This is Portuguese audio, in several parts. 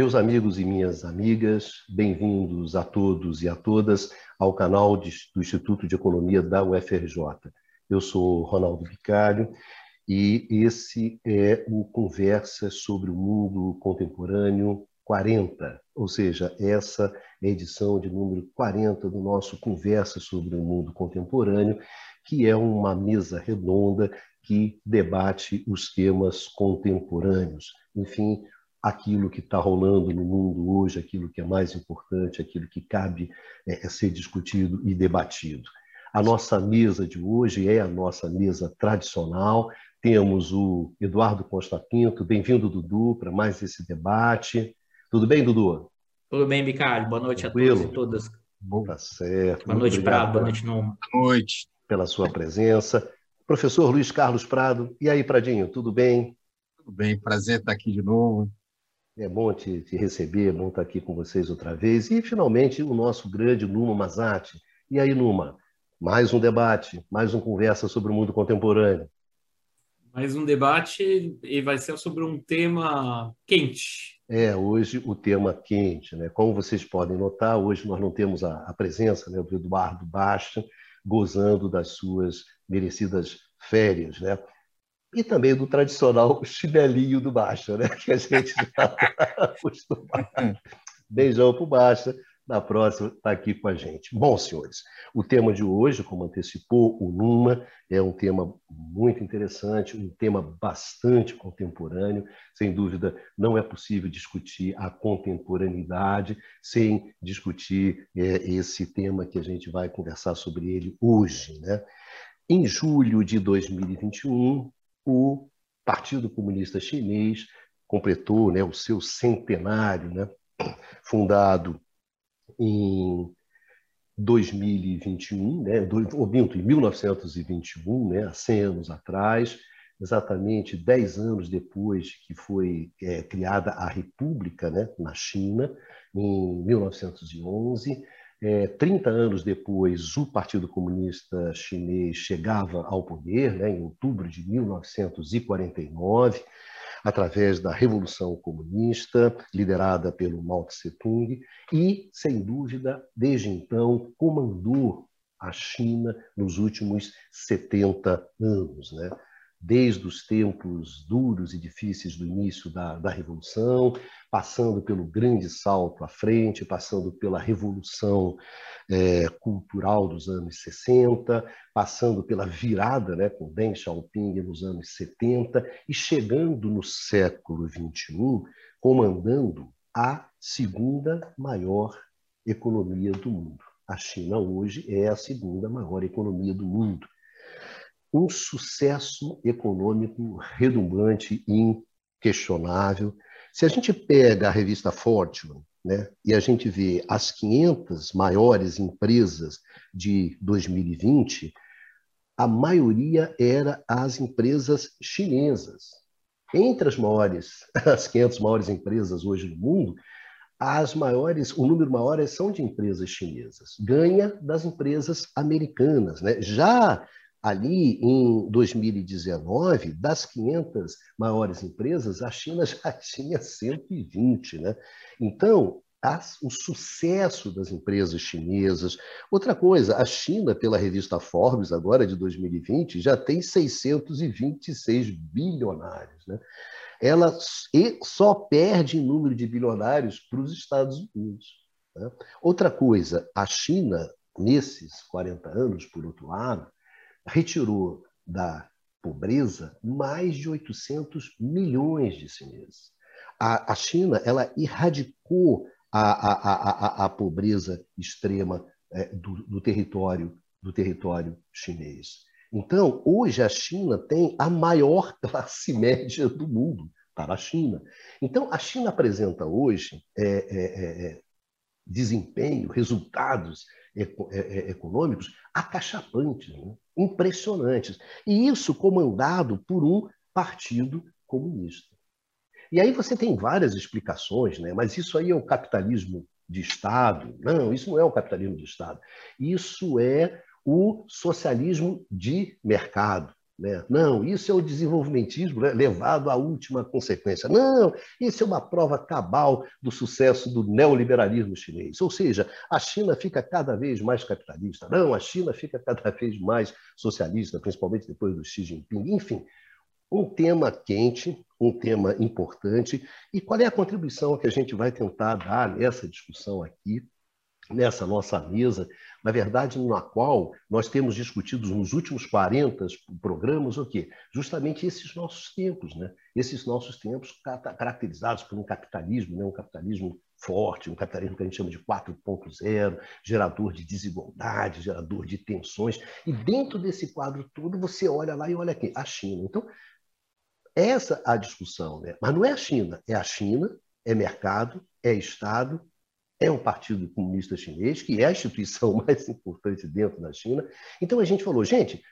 Meus amigos e minhas amigas, bem-vindos a todos e a todas ao canal de, do Instituto de Economia da UFRJ. Eu sou Ronaldo Vicário e esse é o Conversa sobre o Mundo Contemporâneo 40, ou seja, essa é a edição de número 40 do nosso Conversa sobre o Mundo Contemporâneo, que é uma mesa redonda que debate os temas contemporâneos. Enfim, aquilo que está rolando no mundo hoje, aquilo que é mais importante, aquilo que cabe é, é, ser discutido e debatido. A nossa mesa de hoje é a nossa mesa tradicional. Temos o Eduardo Costa Pinto. Bem-vindo, Dudu, para mais esse debate. Tudo bem, Dudu? Tudo bem, Bicário. Boa noite Tranquilo. a todos e todas. Bom, tá certo. Boa noite, Prado. Boa noite, Numa. Boa noite. Pela sua presença. Professor Luiz Carlos Prado. E aí, Pradinho, tudo bem? Tudo bem, prazer estar aqui de novo. É bom te, te, receber, é bom estar aqui com vocês outra vez. E, finalmente, o nosso grande Numa Mazati. E aí, Numa? Mais um debate, mais uma conversa sobre o mundo contemporâneo. Mais um debate e vai ser sobre um tema quente. É, hoje o tema quente. Né? Como vocês podem notar, hoje nós não temos a, a presença né, do Eduardo Basta, gozando das suas merecidas férias. Né? E também do tradicional chinelinho do Baixa, né? que a gente já está acostumado. Beijão para o Baixa, na próxima está aqui com a gente. Bom, senhores, o tema de hoje, como antecipou o Numa, é um tema muito interessante, um tema bastante contemporâneo. Sem dúvida, não é possível discutir a contemporaneidade sem discutir é, esse tema que a gente vai conversar sobre ele hoje. Né? Em julho de 2021, o Partido Comunista Chinês completou né, o seu centenário, né, fundado em 2021, né, ou minto, em 1921, né, há 100 anos atrás, exatamente 10 anos depois que foi é, criada a República né, na China, em 1911, é, 30 anos depois, o Partido Comunista Chinês chegava ao poder, né, em outubro de 1949, através da Revolução Comunista, liderada pelo Mao Tse-tung, e, sem dúvida, desde então, comandou a China nos últimos 70 anos. Né? Desde os tempos duros e difíceis do início da, da Revolução, passando pelo grande salto à frente, passando pela Revolução é, Cultural dos anos 60, passando pela virada né, com Deng Xiaoping nos anos 70 e chegando no século XXI, comandando a segunda maior economia do mundo. A China hoje é a segunda maior economia do mundo um sucesso econômico redundante e inquestionável. Se a gente pega a revista Fortune né, e a gente vê as 500 maiores empresas de 2020, a maioria era as empresas chinesas. Entre as maiores, as 500 maiores empresas hoje no mundo, as maiores, o número maior são de empresas chinesas. Ganha das empresas americanas, né? Já ali em 2019, das 500 maiores empresas, a China já tinha 120. Né? Então, as, o sucesso das empresas chinesas. Outra coisa, a China, pela revista Forbes, agora de 2020, já tem 626 bilionários. Né? Ela só perde em número de bilionários para os Estados Unidos. Né? Outra coisa, a China, nesses 40 anos, por outro lado, retirou da pobreza mais de 800 milhões de chineses. A, a China ela erradicou a, a, a, a pobreza extrema é, do, do, território do território chinês. Então, hoje a China tem a maior classe média do mundo para a China. Então, a China apresenta hoje é, é, é desempenho, resultados é, é, econômicos acachapantes, né? Impressionantes. E isso comandado por um partido comunista. E aí você tem várias explicações, né? mas isso aí é o capitalismo de Estado. Não, isso não é o capitalismo de Estado. Isso é o socialismo de mercado. Né? Não, isso é o desenvolvimentismo né? levado à última consequência. Não, isso é uma prova cabal do sucesso do neoliberalismo chinês. Ou seja, a China fica cada vez mais capitalista. Não, a China fica cada vez mais socialista, principalmente depois do Xi Jinping. Enfim, um tema quente, um tema importante. E qual é a contribuição que a gente vai tentar dar nessa discussão aqui? Nessa nossa mesa, na verdade, na qual nós temos discutido nos últimos 40 programas o quê? Justamente esses nossos tempos, né? Esses nossos tempos caracterizados por um capitalismo, né? um capitalismo forte, um capitalismo que a gente chama de 4.0, gerador de desigualdade, gerador de tensões. E dentro desse quadro todo, você olha lá e olha aqui, a China. Então, essa é a discussão, né? Mas não é a China, é a China, é mercado, é Estado, é o Partido Comunista Chinês, que é a instituição mais importante dentro da China. Então a gente falou, gente,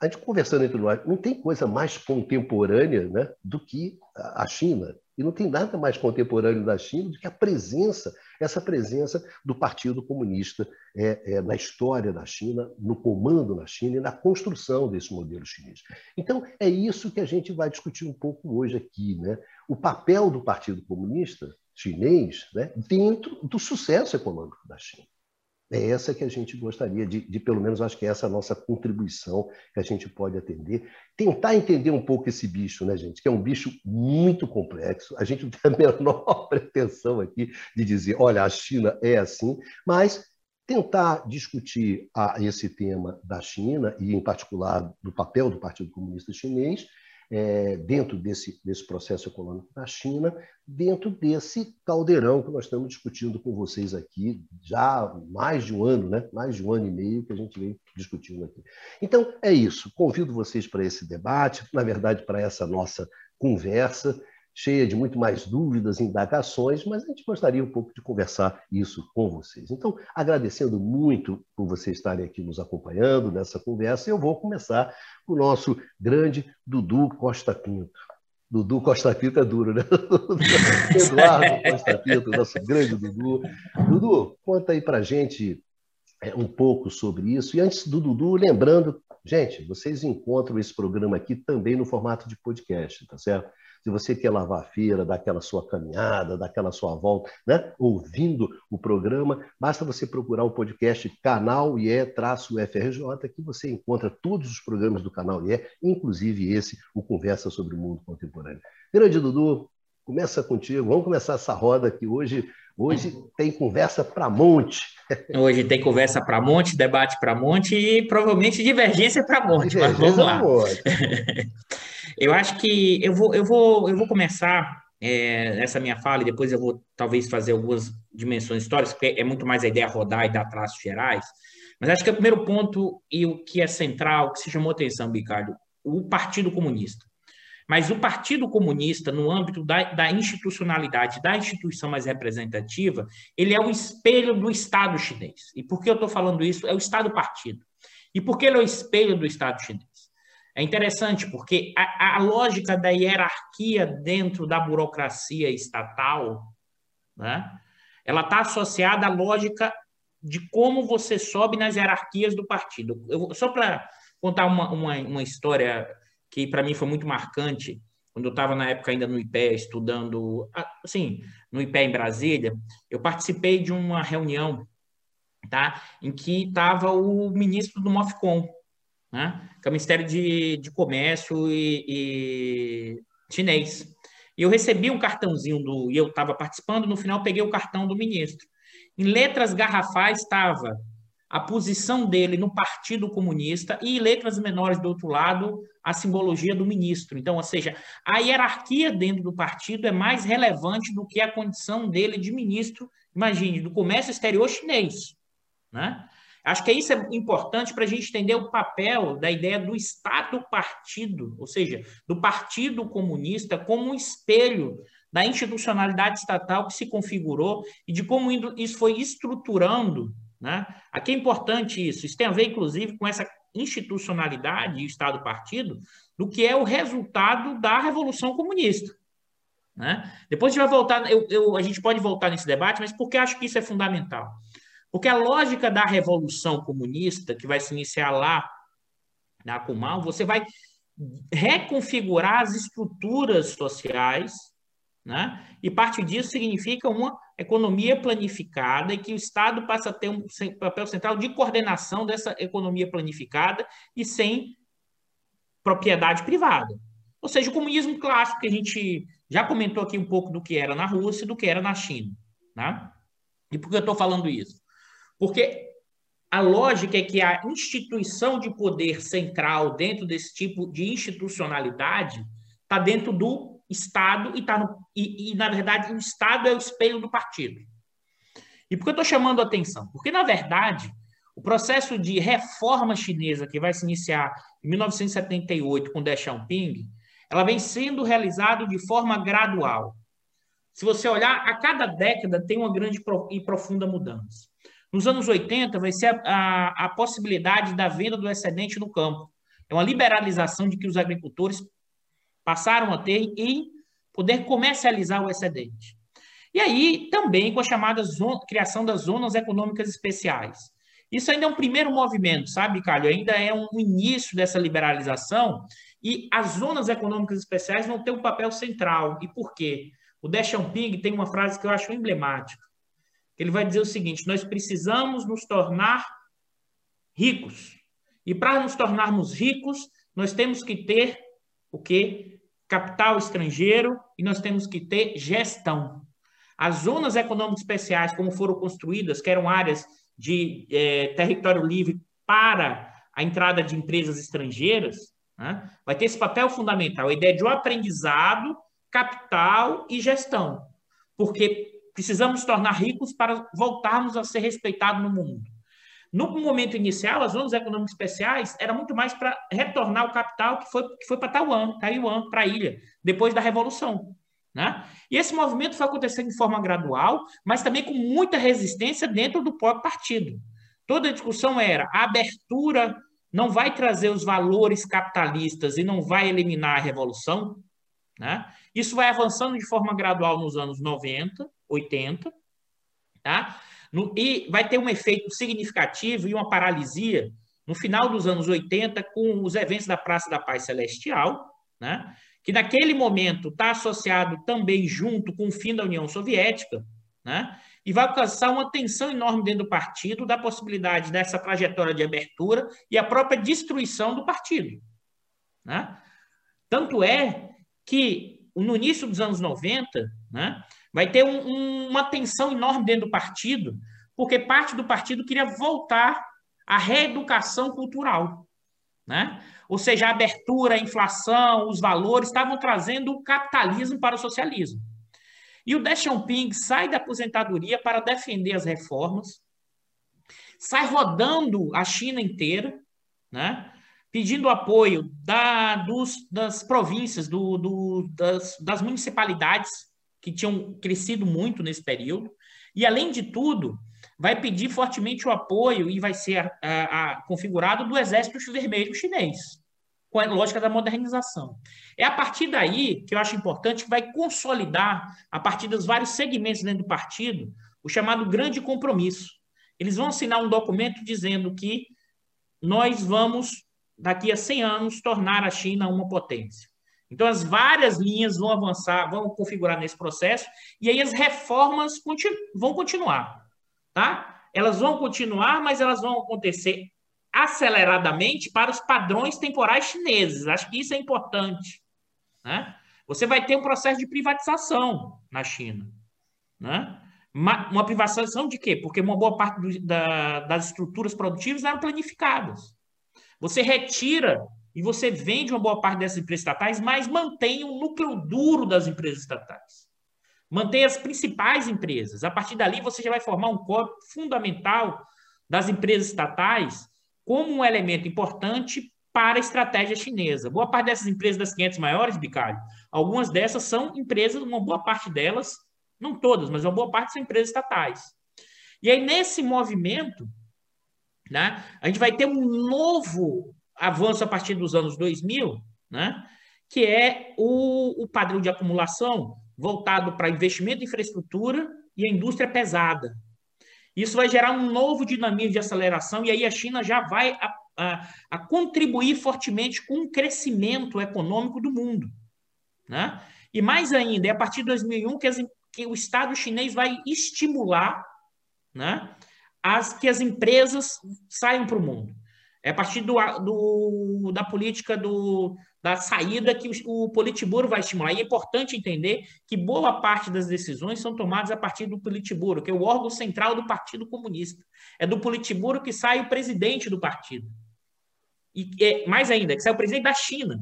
a gente conversando entre nós, não tem coisa mais contemporânea né, do que a China. E não tem nada mais contemporâneo da China do que a presença, essa presença do Partido Comunista é, é, na história da China, no comando na China e na construção desse modelo chinês. Então, é isso que a gente vai discutir um pouco hoje aqui. Né? O papel do Partido Comunista chinês né, dentro do sucesso econômico da China. É essa que a gente gostaria de, de, pelo menos, acho que é essa a nossa contribuição que a gente pode atender. Tentar entender um pouco esse bicho, né, gente? Que é um bicho muito complexo. A gente não tem a menor pretensão aqui de dizer, olha, a China é assim, mas tentar discutir a, esse tema da China, e em particular do papel do Partido Comunista Chinês, é, dentro desse, desse processo econômico da China, dentro desse caldeirão que nós estamos discutindo com vocês aqui já há mais de um ano, né? mais de um ano e meio que a gente vem discutindo aqui. Então, é isso. Convido vocês para esse debate, na verdade, para essa nossa conversa cheia de muito mais dúvidas, indagações, mas a gente gostaria um pouco de conversar isso com vocês. Então, agradecendo muito por vocês estarem aqui nos acompanhando nessa conversa, eu vou começar com o nosso grande Dudu Costa Pinto. Dudu Costa Pinto é duro, né? Eduardo Costa Pinto, nosso grande Dudu. Dudu, conta aí para gente é, um pouco sobre isso. E antes do Dudu, lembrando, gente, vocês encontram esse programa aqui também no formato de podcast, tá certo? Se você quer lavar a feira, dar aquela sua caminhada, dar aquela sua volta, né? ouvindo o programa, basta você procurar o podcast Canal IE-FRJ, que você encontra todos os programas do Canal IE, inclusive esse, o Conversa sobre o Mundo Contemporâneo. Grande Dudu, começa contigo, vamos começar essa roda que hoje Hoje tem conversa para monte. Hoje tem conversa para monte, debate para monte e provavelmente divergência para monte. Divergência mas vamos lá. Eu acho que eu vou, eu vou, eu vou começar é, essa minha fala e depois eu vou talvez fazer algumas dimensões históricas, porque é muito mais a ideia rodar e dar traços gerais. Mas acho que é o primeiro ponto e o que é central, que se chamou atenção, Ricardo, o Partido Comunista. Mas o Partido Comunista, no âmbito da, da, institucionalidade, da instituição mais representativa, ele é o espelho do Estado chinês. E por que eu estou falando isso? É o Estado-partido. E por que ele é o espelho do Estado chinês? É interessante porque a, a lógica da hierarquia dentro da burocracia estatal, né, ela está associada à lógica de como você sobe nas hierarquias do partido. Eu, só para contar uma, uma, uma história que para mim foi muito marcante, quando eu estava na época ainda no IPE, estudando, assim, no IPE em Brasília, eu participei de uma reunião, tá, em que estava o ministro do MOFCOM, né? que é o Ministério de, de Comércio e, e chinês. E eu recebi um cartãozinho do. E eu estava participando, no final peguei o cartão do ministro. Em letras garrafais estava a posição dele no Partido Comunista e em letras menores do outro lado a simbologia do ministro. Então, ou seja, a hierarquia dentro do partido é mais relevante do que a condição dele de ministro, imagine, do comércio exterior chinês. Né? Acho que isso é importante para a gente entender o papel da ideia do Estado-partido, ou seja, do Partido Comunista como um espelho da institucionalidade estatal que se configurou e de como isso foi estruturando. Né? Aqui é importante isso. Isso tem a ver, inclusive, com essa institucionalidade e Estado-partido do que é o resultado da Revolução Comunista. Né? Depois a gente vai voltar, eu, eu, a gente pode voltar nesse debate, mas porque acho que isso é fundamental. Porque a lógica da revolução comunista, que vai se iniciar lá na Kumal, você vai reconfigurar as estruturas sociais, né? e parte disso significa uma economia planificada e que o Estado passa a ter um papel central de coordenação dessa economia planificada e sem propriedade privada. Ou seja, o comunismo clássico, que a gente já comentou aqui um pouco do que era na Rússia e do que era na China. Né? E por que eu estou falando isso? Porque a lógica é que a instituição de poder central dentro desse tipo de institucionalidade está dentro do Estado e, tá no, e, e, na verdade, o Estado é o espelho do partido. E por que eu estou chamando a atenção? Porque, na verdade, o processo de reforma chinesa que vai se iniciar em 1978 com Deng Xiaoping, ela vem sendo realizado de forma gradual. Se você olhar, a cada década tem uma grande e profunda mudança. Nos anos 80, vai ser a, a, a possibilidade da venda do excedente no campo. É uma liberalização de que os agricultores passaram a ter em poder comercializar o excedente. E aí, também com a chamada zona, criação das zonas econômicas especiais. Isso ainda é um primeiro movimento, sabe, Calho? Ainda é um início dessa liberalização e as zonas econômicas especiais vão ter um papel central. E por quê? O Deng Xiaoping tem uma frase que eu acho emblemática. Ele vai dizer o seguinte: nós precisamos nos tornar ricos. E para nos tornarmos ricos, nós temos que ter o quê? Capital estrangeiro e nós temos que ter gestão. As zonas econômicas especiais, como foram construídas, que eram áreas de é, território livre para a entrada de empresas estrangeiras, né? vai ter esse papel fundamental, a ideia de um aprendizado, capital e gestão. Porque precisamos tornar ricos para voltarmos a ser respeitados no mundo. No momento inicial, as zonas econômicas especiais era muito mais para retornar o capital que foi, que foi para Taiwan, Taiwan, para a ilha, depois da Revolução. Né? E esse movimento foi acontecendo de forma gradual, mas também com muita resistência dentro do próprio partido. Toda a discussão era a abertura não vai trazer os valores capitalistas e não vai eliminar a revolução. Né? Isso vai avançando de forma gradual nos anos 90, 80, tá? No, e vai ter um efeito significativo e uma paralisia no final dos anos 80 com os eventos da Praça da Paz Celestial, né? que naquele momento está associado também junto com o fim da União Soviética, né? e vai alcançar uma tensão enorme dentro do partido da possibilidade dessa trajetória de abertura e a própria destruição do partido. Né? Tanto é que no início dos anos 90, né, vai ter um, um, uma tensão enorme dentro do partido, porque parte do partido queria voltar à reeducação cultural. Né? Ou seja, a abertura, a inflação, os valores estavam trazendo o capitalismo para o socialismo. E o Deng Xiaoping sai da aposentadoria para defender as reformas, sai rodando a China inteira, né? pedindo apoio da, dos, das províncias, do, do, das, das municipalidades que tinham crescido muito nesse período. E, além de tudo, vai pedir fortemente o apoio e vai ser a, a, a configurado do Exército Vermelho Chinês com a lógica da modernização. É a partir daí que eu acho importante que vai consolidar, a partir dos vários segmentos dentro do partido, o chamado grande compromisso. Eles vão assinar um documento dizendo que nós vamos, daqui a 100 anos, tornar a China uma potência. Então, as várias linhas vão avançar, vão configurar nesse processo, e aí as reformas continu vão continuar. Tá? Elas vão continuar, mas elas vão acontecer aceleradamente para os padrões temporais chineses. Acho que isso é importante. Né? Você vai ter um processo de privatização na China. Né? Uma, privatização de quê? Porque uma boa parte do, da, das estruturas produtivas eram planificadas. Você retira e você vende uma boa parte dessas empresas estatais, mas mantém o núcleo duro das empresas estatais. Mantém as principais empresas. A partir dali, você já vai formar um corpo fundamental das empresas estatais como um elemento importante para a estratégia chinesa. Boa parte dessas empresas das 500 maiores, Bicalho, algumas dessas são empresas, uma boa parte delas, não todas, mas uma boa parte são empresas estatais. E aí, nesse movimento, né, a gente vai ter um novo avanço a partir dos anos 2000, né, que é o, o padrão de acumulação voltado para investimento em infraestrutura e a indústria pesada, isso vai gerar um novo dinamismo de aceleração e aí a China já vai a, a contribuir fortemente com o crescimento econômico do mundo. Né? E mais ainda, é a partir de 2001 que, as, que o Estado chinês vai estimular né, as, que as empresas saiam para o mundo. É a partir do, do, da política do, da saída que o, Politburo vai estimular. E é importante entender que boa parte das decisões são tomadas a partir do Politburo, que é o órgão central do Partido Comunista. É do Politburo que sai o presidente do partido. E é, mais ainda, que sai o presidente da China.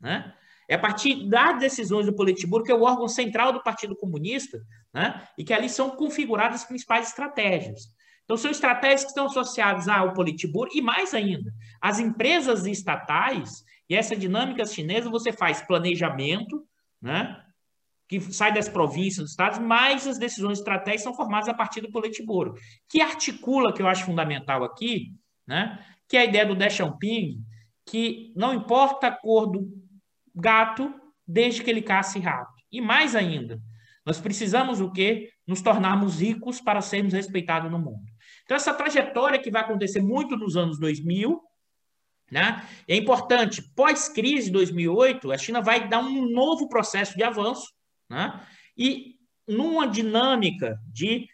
Né? É a partir das decisões do Politburo, que é o órgão central do Partido Comunista, né? e que ali são configuradas as principais estratégias. Então, são estratégias que estão associadas ao Politburo e, mais ainda, as empresas estatais, e essa dinâmica chinesa, você faz planejamento, né? que sai das províncias, dos estados, mas as decisões estratégicas são formadas a partir do Politburo, que articula, que eu acho fundamental aqui, né? que é a ideia do Deng Xiaoping, que não importa a cor do gato, desde que ele casse rato. E mais ainda, nós precisamos o quê? Nos tornarmos ricos para sermos respeitados no mundo. Então, essa trajetória que vai acontecer muito nos anos 2000, né? É importante, pós-crise de 2008, a China vai dar um novo processo de avanço, né? E numa dinâmica de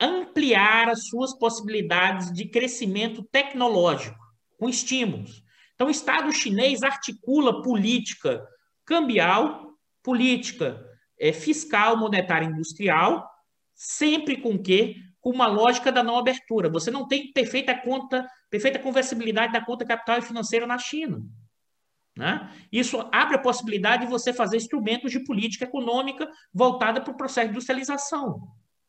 ampliar as suas possibilidades de crescimento tecnológico, com estímulos. Então, o Estado chinês articula política cambial, política é, fiscal, monetária industrial, sempre com que com uma lógica da não abertura. Você não tem perfeita conta, perfeita conversibilidade da conta capital e financeira na China. Né? Isso abre a possibilidade de você fazer instrumentos de política econômica voltada para o processo de industrialização.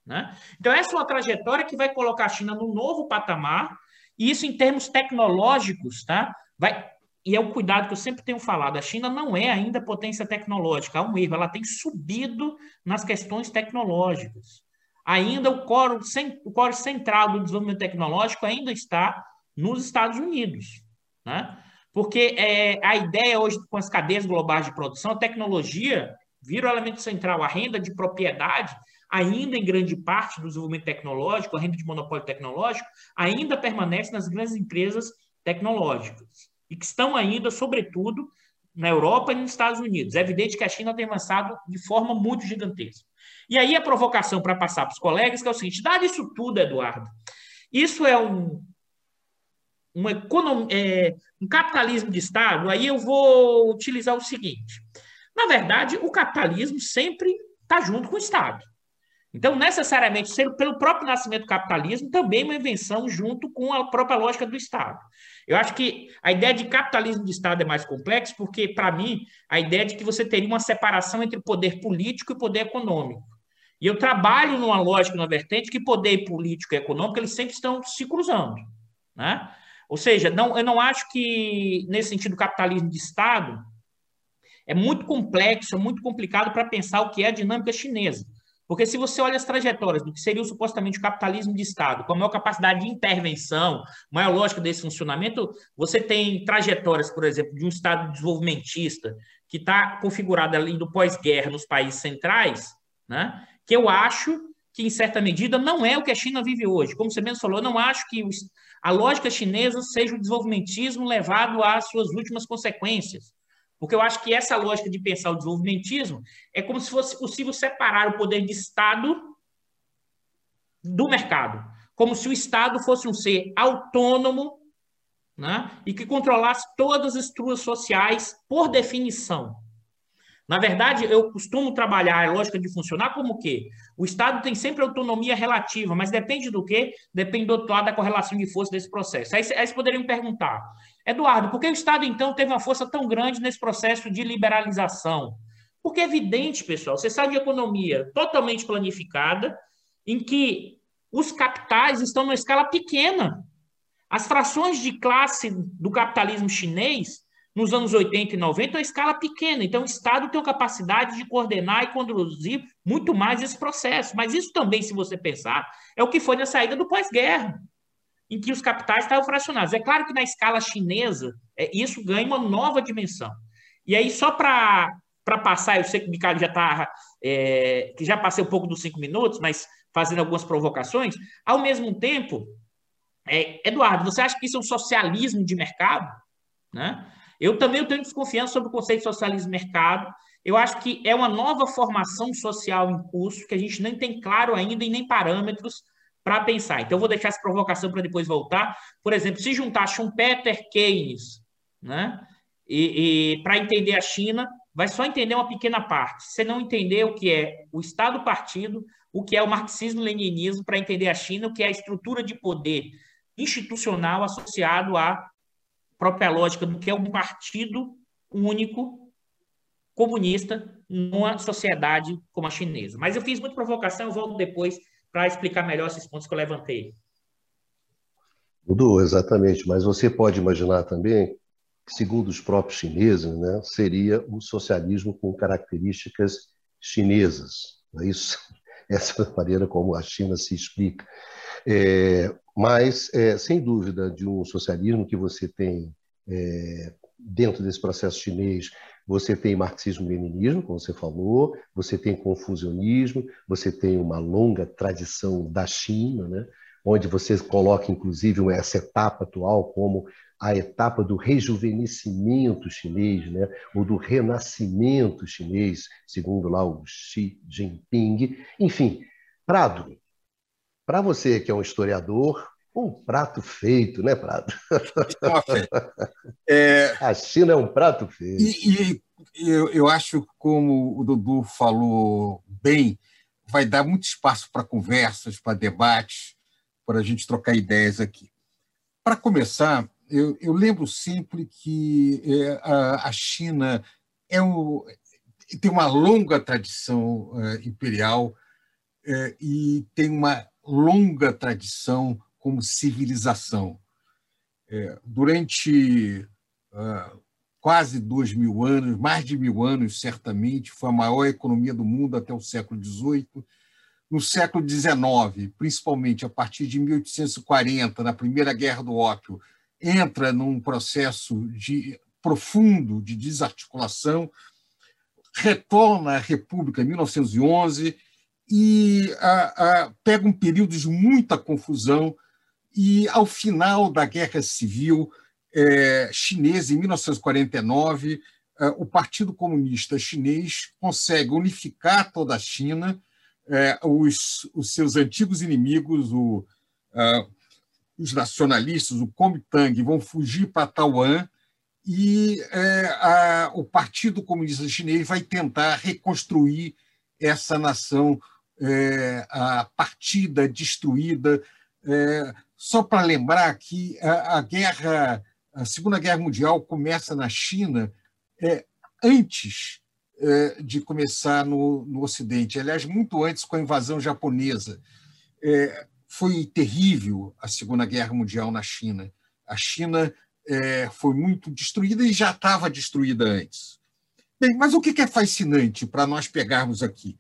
Né? Então, essa é uma trajetória que vai colocar a China num novo patamar, e isso em termos tecnológicos, tá? Vai, e é o cuidado que eu sempre tenho falado, a China não é ainda potência tecnológica, há um erro, ela tem subido nas questões tecnológicas ainda o core, o central do desenvolvimento tecnológico ainda está nos Estados Unidos. Né? Porque é, a ideia hoje, com as cadeias globais de produção, a tecnologia vira o elemento central, a renda de propriedade, ainda em grande parte do desenvolvimento tecnológico, a renda de monopólio tecnológico, ainda permanece nas grandes empresas tecnológicas. E que estão ainda, sobretudo, na Europa e nos Estados Unidos. É evidente que a China tem avançado de forma muito gigantesca. E aí a provocação para passar para os colegas que é o seguinte: dado isso tudo, Eduardo, isso é um, uma economia, é, um capitalismo de Estado, aí eu vou utilizar o seguinte. Na verdade, o capitalismo sempre está junto com o Estado. Então, necessariamente, pelo próprio nascimento do capitalismo, também uma invenção junto com a própria lógica do Estado. Eu acho que a ideia de capitalismo de Estado é mais complexa, porque, para mim, a ideia de que você teria uma separação entre poder político e poder econômico. E eu trabalho numa lógica, numa vertente, que poder político e econômico eles sempre estão se cruzando. Né? Ou seja, não, eu não acho que, nesse sentido, o capitalismo de Estado é muito complexo, é muito complicado para pensar o que é a dinâmica chinesa. Porque se você olha as trajetórias do que seria supostamente o capitalismo de Estado, com a maior capacidade de intervenção, maior lógica desse funcionamento, você tem trajetórias, por exemplo, de um Estado desenvolvimentista que está configurado ali do pós-guerra nos países centrais, né? Que eu acho que, em certa medida, não é o que a China vive hoje. Como você mesmo falou, eu não acho que a lógica chinesa seja o desenvolvimentismo levado às suas últimas consequências. Porque eu acho que essa lógica de pensar o desenvolvimentismo é como se fosse possível separar o poder de Estado do mercado. Como se o Estado fosse um ser autônomo né, e que controlasse todas as estruturas sociais por definição. Na verdade, eu costumo trabalhar a lógica de funcionar como o quê? O Estado tem sempre autonomia relativa, mas depende do quê? Depende do outro lado da correlação de força desse processo. Aí, aí vocês poderiam perguntar, Eduardo, por que o Estado, então, teve uma força tão grande nesse processo de liberalização? Porque é evidente, pessoal, você sabe de economia totalmente planificada, em que os capitais estão numa escala pequena. As frações de classe do capitalismo chinês nos anos 80 e 90, a escala pequena. Então, o Estado tem a capacidade de coordenar e conduzir muito mais esse processo. Mas isso também, se você pensar, é o que foi na saída do pós-guerra, em que os capitais estavam fracionados. É claro que na escala chinesa, é, isso ganha uma nova dimensão. E aí, só para passar, eu sei que o Ricardo já está, é, que já passei um pouco dos cinco minutos, mas fazendo algumas provocações, ao mesmo tempo, É, Eduardo, você acha que isso é um socialismo de mercado? Né? Eu também tenho desconfiança sobre o conceito de socialismo mercado. Eu acho que é uma nova formação social em curso que a gente nem tem claro ainda e nem parâmetros para pensar. Então, eu vou deixar essa provocação para depois voltar. Por exemplo, se juntar Schumpeter, Keynes, né? E, e para entender a China, vai só entender uma pequena parte. Se você não entender o que é o Estado-partido, o que é o marxismo-leninismo, para entender a China, o que é a estrutura de poder institucional associado à própria lógica do que é um partido único comunista numa sociedade como a chinesa. Mas eu fiz muita provocação, eu volto depois para explicar melhor esses pontos que eu levantei. Dudu, exatamente. Mas você pode imaginar também que, segundo os próprios chineses, né, seria um socialismo com características chinesas. Não é isso? Essa é a maneira como a China se explica. É, mas, é, sem dúvida, de um socialismo que você tem é, dentro desse processo chinês, você tem marxismo-leninismo, como você falou, você tem confusionismo, você tem uma longa tradição da China, né? onde você coloca, inclusive, essa etapa atual como a etapa do rejuvenescimento chinês, né? ou do renascimento chinês, segundo lá o Xi Jinping. Enfim, Prado, para você que é um historiador, um prato feito, né, Prado? É... A China é um prato feito. E, e eu, eu acho, como o Dudu falou bem, vai dar muito espaço para conversas, para debates, para a gente trocar ideias aqui. Para começar, eu, eu, lembro sempre que é, a, China é um, tem uma longa tradição é, imperial é, e tem uma longa tradição como civilização. É, durante uh, quase dois mil anos, mais de mil anos, certamente, foi a maior economia do mundo até o século XVIII. No século XIX, principalmente a partir de 1840, na Primeira Guerra do Ópio, entra num processo de profundo de desarticulação, retorna à República em 1911 e a, a, pega um período de muita confusão. E, ao final da Guerra Civil é, Chinesa, em 1949, é, o Partido Comunista Chinês consegue unificar toda a China, é, os, os seus antigos inimigos, o, é, os nacionalistas, o Kuomintang, vão fugir para Taiwan. E é, a, o Partido Comunista Chinês vai tentar reconstruir essa nação é, a partida destruída. É, só para lembrar que a, a, guerra, a Segunda Guerra Mundial começa na China é, antes é, de começar no, no Ocidente. Aliás, muito antes com a invasão japonesa. É, foi terrível a Segunda Guerra Mundial na China. A China é, foi muito destruída e já estava destruída antes. Bem, mas o que é fascinante para nós pegarmos aqui?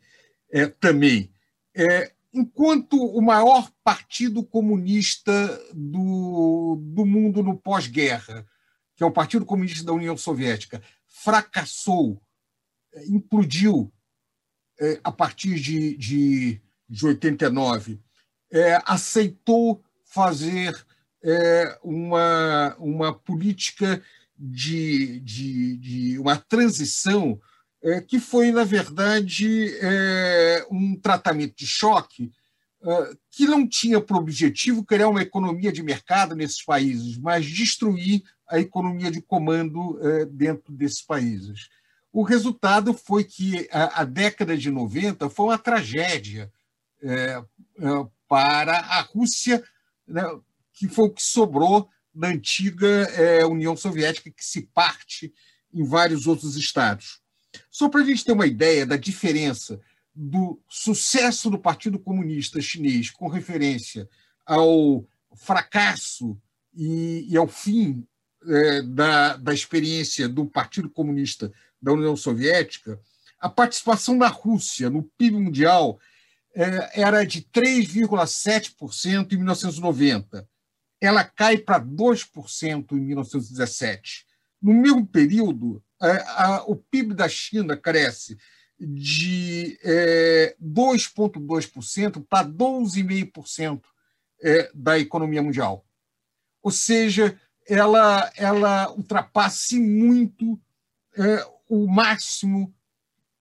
É, também. É, enquanto o maior partido comunista do, do mundo no pós-guerra, que é o Partido Comunista da União Soviética, fracassou, é, implodiu é, a partir de, de, de 89, é, aceitou fazer é, uma, uma política de, de, de uma transição é, que foi, na verdade, é, um tratamento de choque é, que não tinha por objetivo criar uma economia de mercado nesses países, mas destruir a economia de comando dentro desses países. O resultado foi que a, a década de 90 foi uma tragédia para a Rússia, né, que foi o que sobrou da antiga União Soviética, que se parte em vários outros estados. Só para a gente ter uma ideia da diferença do sucesso do Partido Comunista Chinês com referência ao fracasso e, e ao fim é, da, da experiência do Partido Comunista da União Soviética, a participação da Rússia no PIB mundial é, era de 3,7% em 1990. Ela cai para 2% em 1917. No mesmo período, a, o PIB da China cresce de é, 2,2% para 12,5% é, da economia mundial. ou seja, ela, ela ultrapasse muito é, o máximo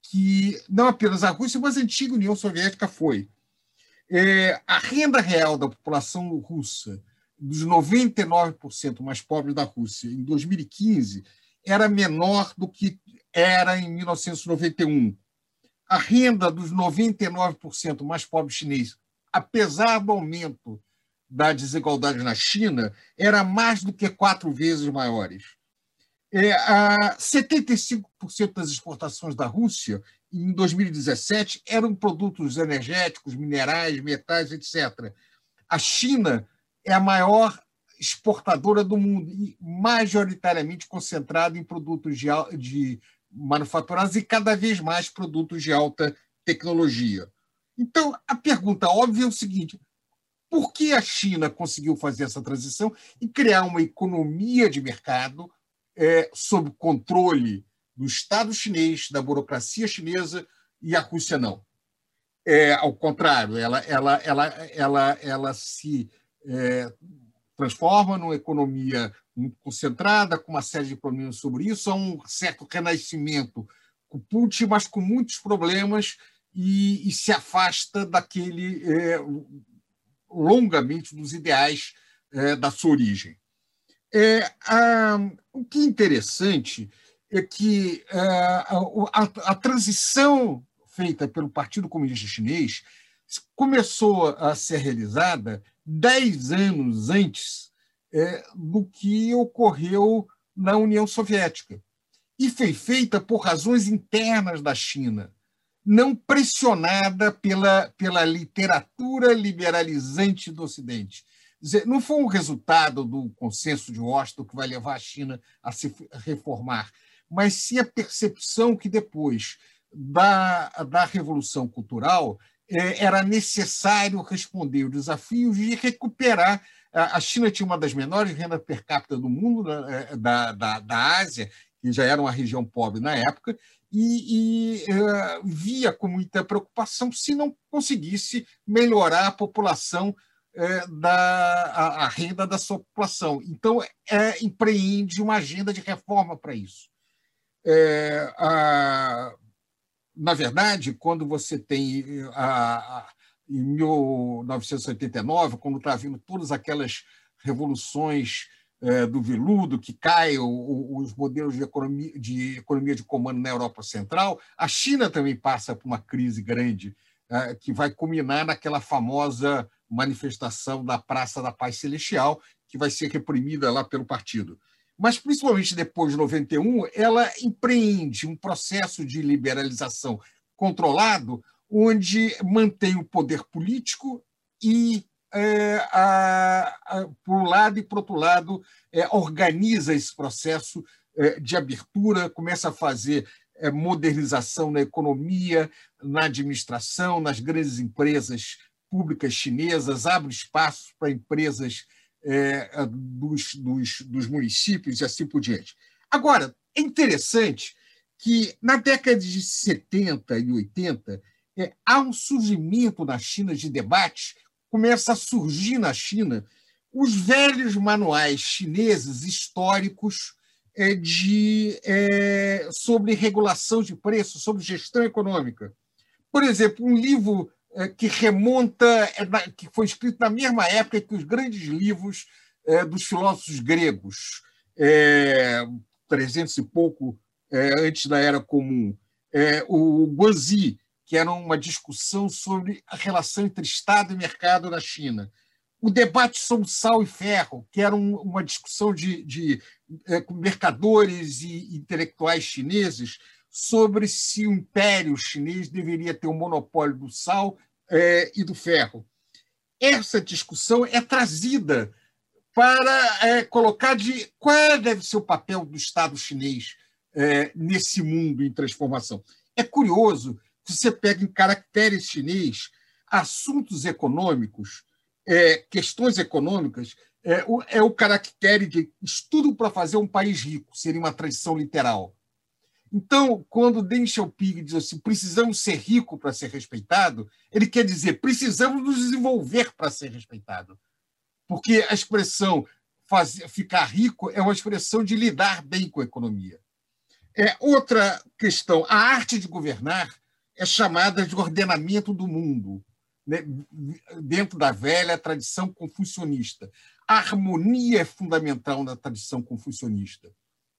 que não apenas a Rússia, mas a antiga União Soviética foi. É, a renda real da população russa, dos 99% mais pobres da Rússia, em 2015, era menor do que era em 1991. A renda dos 99% mais pobres chineses, apesar do aumento da desigualdade na China, era mais do que quatro vezes maiores. É, 75% das exportações da Rússia em 2017 eram produtos energéticos, minerais, metais, etc. A China é a maior exportadora do mundo e majoritariamente concentrada em produtos de, de manufaturados e cada vez mais produtos de alta tecnologia. Então, a pergunta óbvia é o seguinte: por que a China conseguiu fazer essa transição e criar uma economia de mercado é, sob controle do Estado chinês, da burocracia chinesa, e a Rússia não? É, ao contrário, ela, ela, ela, ela, ela se é, transforma numa economia muito concentrada, com uma série de problemas sobre isso, há um certo renascimento com Putin, mas com muitos problemas e, e se afasta daquele é, longamente dos ideais é, da sua origem. É, a, o que é interessante é que é, a, a, a transição feita pelo Partido Comunista Chinês começou a ser realizada dez anos antes é, do que ocorreu na União Soviética. E foi feita por razões internas da China, não pressionada pela, pela literatura liberalizante do Ocidente. Dizer, não foi um resultado do consenso de Washington que vai levar a China a se reformar, mas sim a percepção que depois da, da Revolução Cultural era necessário responder o desafio de recuperar. A China tinha uma das menores rendas per capita do mundo, né, é, da, da, da Ásia, que já era uma região pobre na época, e, e uh, via com muita preocupação se não conseguisse melhorar a população da a, a, renda da sua população. Então, é, empreende uma agenda de reforma para isso. É, a, na verdade, quando você tem a, a, em 1989, quando está vindo todas aquelas revoluções é, do veludo, que o, os modelos de economia, de economia de comando na Europa Central, a China também passa por uma crise grande, é, que vai culminar naquela famosa manifestação da Praça da Paz Celestial, que vai ser reprimida lá pelo partido. Mas, principalmente depois de 91, ela empreende um processo de liberalização controlado, onde mantém o poder político e é, por um lado e por outro lado é, organiza esse processo é, de abertura, começa a fazer é, modernização na economia, na administração, nas grandes empresas públicas chinesas, abre espaço para empresas é, dos, dos, dos municípios e assim por diante. Agora, é interessante que na década de 70 e 80 é, há um surgimento na China de debates começa a surgir na China os velhos manuais chineses históricos é, de, é, sobre regulação de preços, sobre gestão econômica. Por exemplo, um livro é, que remonta, é, que foi escrito na mesma época que os grandes livros é, dos filósofos gregos, 300 e pouco antes da Era Comum. o Guanzi, que era uma discussão sobre a relação entre Estado e mercado na China. O debate sobre sal e ferro, que era um, uma discussão de, de mercadores e intelectuais chineses sobre se o Império Chinês deveria ter o um monopólio do sal é, e do ferro. Essa discussão é trazida para é, colocar de qual deve ser o papel do Estado chinês é, nesse mundo em transformação. É curioso você pega em caracteres chinês assuntos econômicos, é, questões econômicas, é o, é o caractere de estudo para fazer um país rico, seria uma tradição literal. Então, quando Deng Xiaoping diz assim, precisamos ser rico para ser respeitado, ele quer dizer, precisamos nos desenvolver para ser respeitado. Porque a expressão fazer, ficar rico é uma expressão de lidar bem com a economia. É outra questão. A arte de governar é chamada de ordenamento do mundo, né? dentro da velha tradição confucionista. A harmonia é fundamental na tradição confucionista.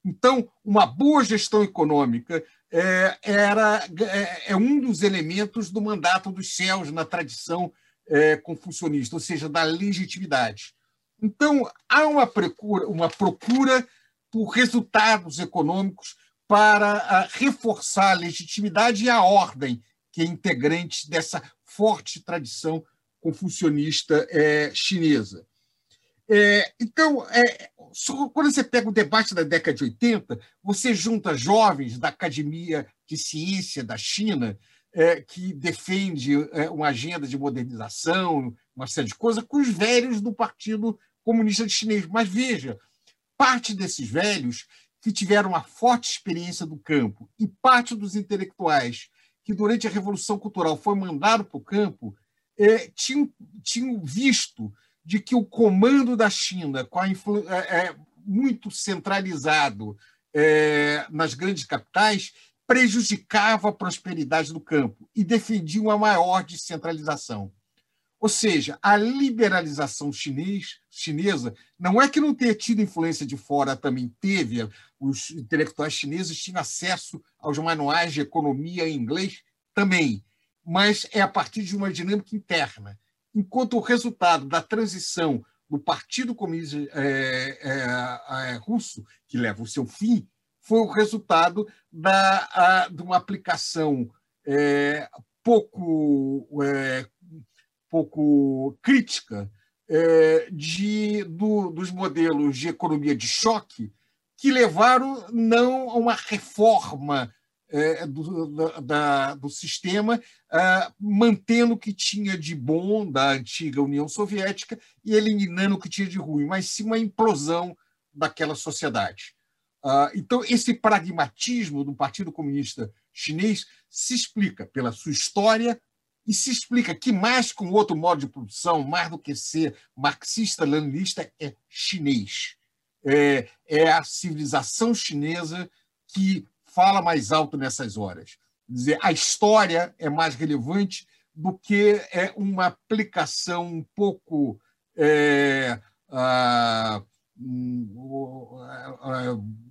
Então, uma boa gestão econômica é, era, é, é, um dos elementos do mandato dos céus na tradição é, confucionista, ou seja, da legitimidade. Então, há uma procura, uma procura por resultados econômicos para reforçar a legitimidade e a ordem que é integrante dessa forte tradição confucionista é, chinesa. É, então, é, quando você pega o debate da década de 80, você junta jovens da Academia de Ciência da China, é, que defende é, uma agenda de modernização, uma série de coisas, com os velhos do Partido Comunista Chinês. Mas veja, parte desses velhos que tiveram uma forte experiência do campo e parte dos intelectuais que, durante a Revolução Cultural, foi mandado para o campo, é, tinham, tinham visto de que o comando da China, com a é, é, muito centralizado é, nas grandes capitais, prejudicava a prosperidade do campo e defendia uma maior descentralização. Ou seja, a liberalização chinês, chinesa não é que não tenha tido influência de fora, também teve. Os intelectuais chineses tinham acesso aos manuais de economia em inglês também, mas é a partir de uma dinâmica interna enquanto o resultado da transição do Partido Comunista é, é, é, Russo, que leva o seu fim, foi o resultado da, a, de uma aplicação é, pouco, é, pouco crítica de, do, dos modelos de economia de choque que levaram não a uma reforma do, da, do sistema, é, mantendo o que tinha de bom da antiga União Soviética e eliminando o que tinha de ruim, mas sim uma implosão daquela sociedade. Ah, então, esse pragmatismo do Partido Comunista Chinês se explica pela sua história e se explica que, mais com outro modo de produção, mais do que ser marxista-leninista, é chinês. É, é a civilização chinesa que fala mais alto nessas horas. Dizer, a história é mais relevante do que é uma aplicação um pouco é, ah,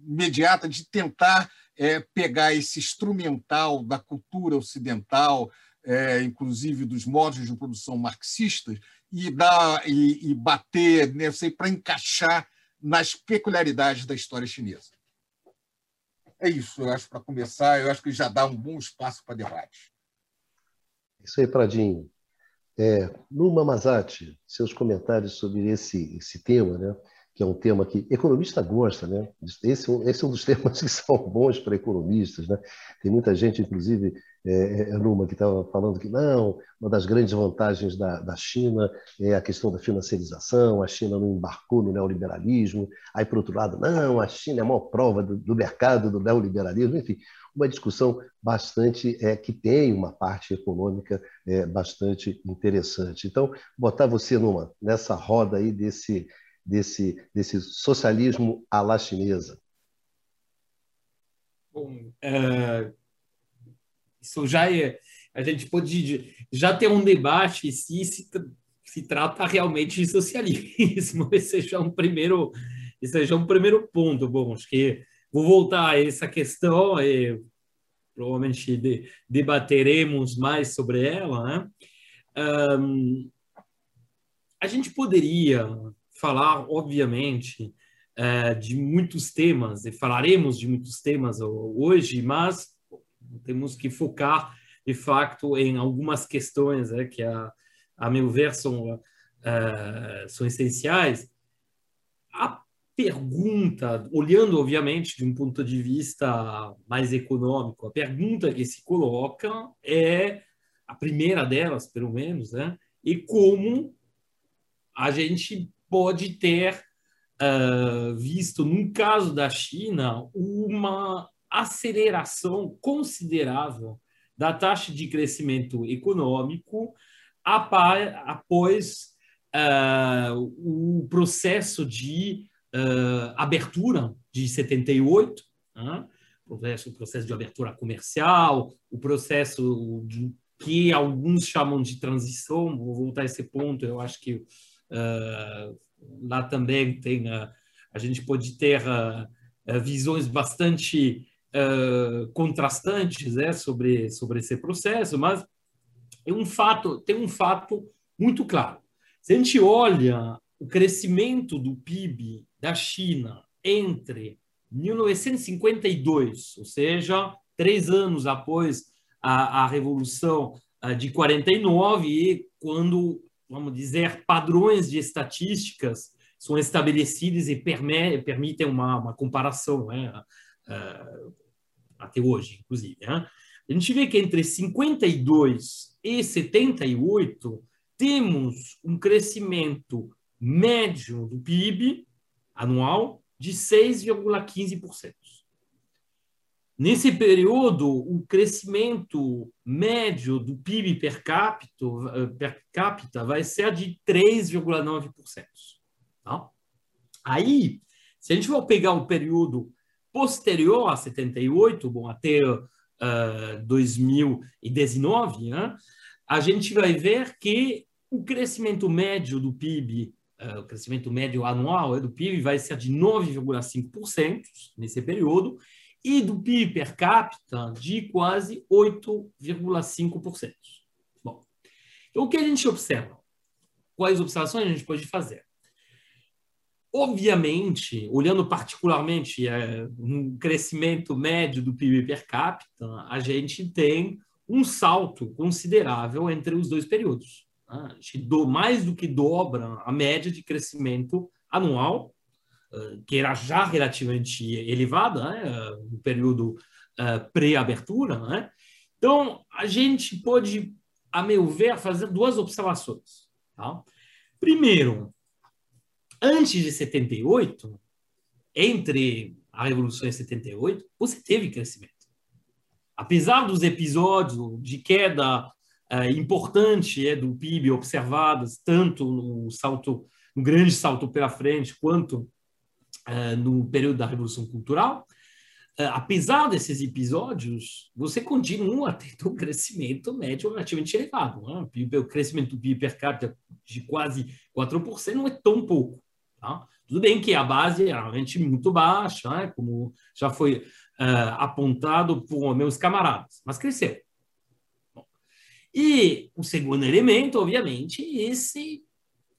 imediata de tentar é, pegar esse instrumental da cultura ocidental, é, inclusive dos modos de produção marxistas, e, dar, e, e bater para encaixar nas peculiaridades da história chinesa. É isso, eu acho, para começar, eu acho que já dá um bom espaço para debate. Isso aí, Pradinho. É, no Mamazati, seus comentários sobre esse, esse tema, né? Que é um tema que economista gosta, né? Esse, esse é um dos temas que são bons para economistas, né? Tem muita gente, inclusive, é, é, numa que estava falando que não, uma das grandes vantagens da, da China é a questão da financiarização, a China não embarcou no neoliberalismo, aí, por outro lado, não, a China é a maior prova do, do mercado do neoliberalismo, enfim, uma discussão bastante, é, que tem uma parte econômica é, bastante interessante. Então, botar você numa, nessa roda aí desse desse, desse socialismo à la chinesa? Bom, é, isso já é. A gente pode já ter um debate se se, se trata realmente de socialismo. Esse já é um primeiro, esse já é um primeiro ponto. Bom, acho que vou voltar a essa questão e provavelmente de, debateremos mais sobre ela. Né? Um, a gente poderia falar, obviamente, é, de muitos temas, e falaremos de muitos temas hoje, mas temos que focar, de fato, em algumas questões né, que, a, a meu ver, são, é, são essenciais. A pergunta, olhando, obviamente, de um ponto de vista mais econômico, a pergunta que se coloca é, a primeira delas, pelo menos, né, e como a gente pode ter uh, visto, no caso da China, uma aceleração considerável da taxa de crescimento econômico após uh, o processo de uh, abertura de 78, né? o processo, o processo de abertura comercial, o processo de, que alguns chamam de transição, vou voltar a esse ponto, eu acho que lá também tem, a gente pode ter visões bastante contrastantes né, sobre, sobre esse processo, mas é um fato, tem um fato muito claro. Se a gente olha o crescimento do PIB da China entre 1952, ou seja, três anos após a, a Revolução de 49, e quando, vamos dizer, padrões de estatísticas são estabelecidos e permitem uma, uma comparação né, uh, até hoje, inclusive. Né? A gente vê que entre 52 e 78 temos um crescimento médio do PIB anual de 6,15%. Nesse período, o crescimento médio do PIB per capita, eh, per capita vai ser de 3,9%. Tá? Aí, se a gente for pegar o período posterior a 78, bom, até uh, eh, 2019, né, a gente vai ver que o crescimento médio do PIB uh, o crescimento médio anual do PIB vai ser de 9,5% nesse período e do PIB per capita de quase 8,5%. Bom, então o que a gente observa? Quais observações a gente pode fazer? Obviamente, olhando particularmente é, um crescimento médio do PIB per capita, a gente tem um salto considerável entre os dois períodos. Né? do, mais do que dobra a média de crescimento anual, que era já relativamente elevada né? no período pré-abertura. Né? Então, a gente pode, a meu ver, fazer duas observações. Tá? Primeiro, antes de 78, entre a Revolução e 78, você teve crescimento. Apesar dos episódios de queda importante é, do PIB observadas tanto no salto, no grande salto pela frente, quanto é, no período da Revolução Cultural, é, apesar desses episódios, você continua tendo um crescimento médio relativamente elevado. Né? O crescimento do PIB per capita de quase 4% não é tão pouco. Tá? Tudo bem que a base é realmente muito baixa, né? como já foi uh, apontado por meus camaradas, mas cresceu. E o segundo elemento, obviamente, esse,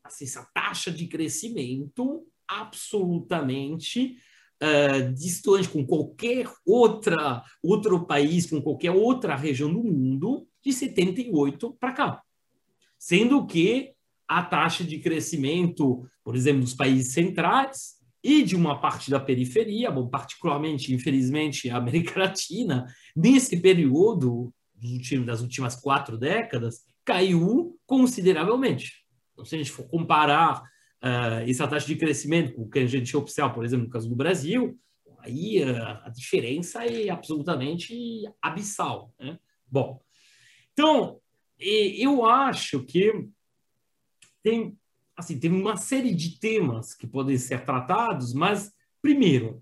assim, essa taxa de crescimento absolutamente uh, distante com qualquer outra, outro país, com qualquer outra região do mundo, de 78 para cá. Sendo que a taxa de crescimento, por exemplo, dos países centrais e de uma parte da periferia, bom, particularmente, infelizmente, a América Latina, nesse período das últimas quatro décadas, caiu consideravelmente. Então, se a gente for comparar uh, essa taxa de crescimento que a gente observa, por exemplo, no caso do Brasil, aí uh, a diferença é absolutamente abissal. Né? Bom, então, eu acho que tem, assim, tem uma série de temas que podem ser tratados, mas, primeiro,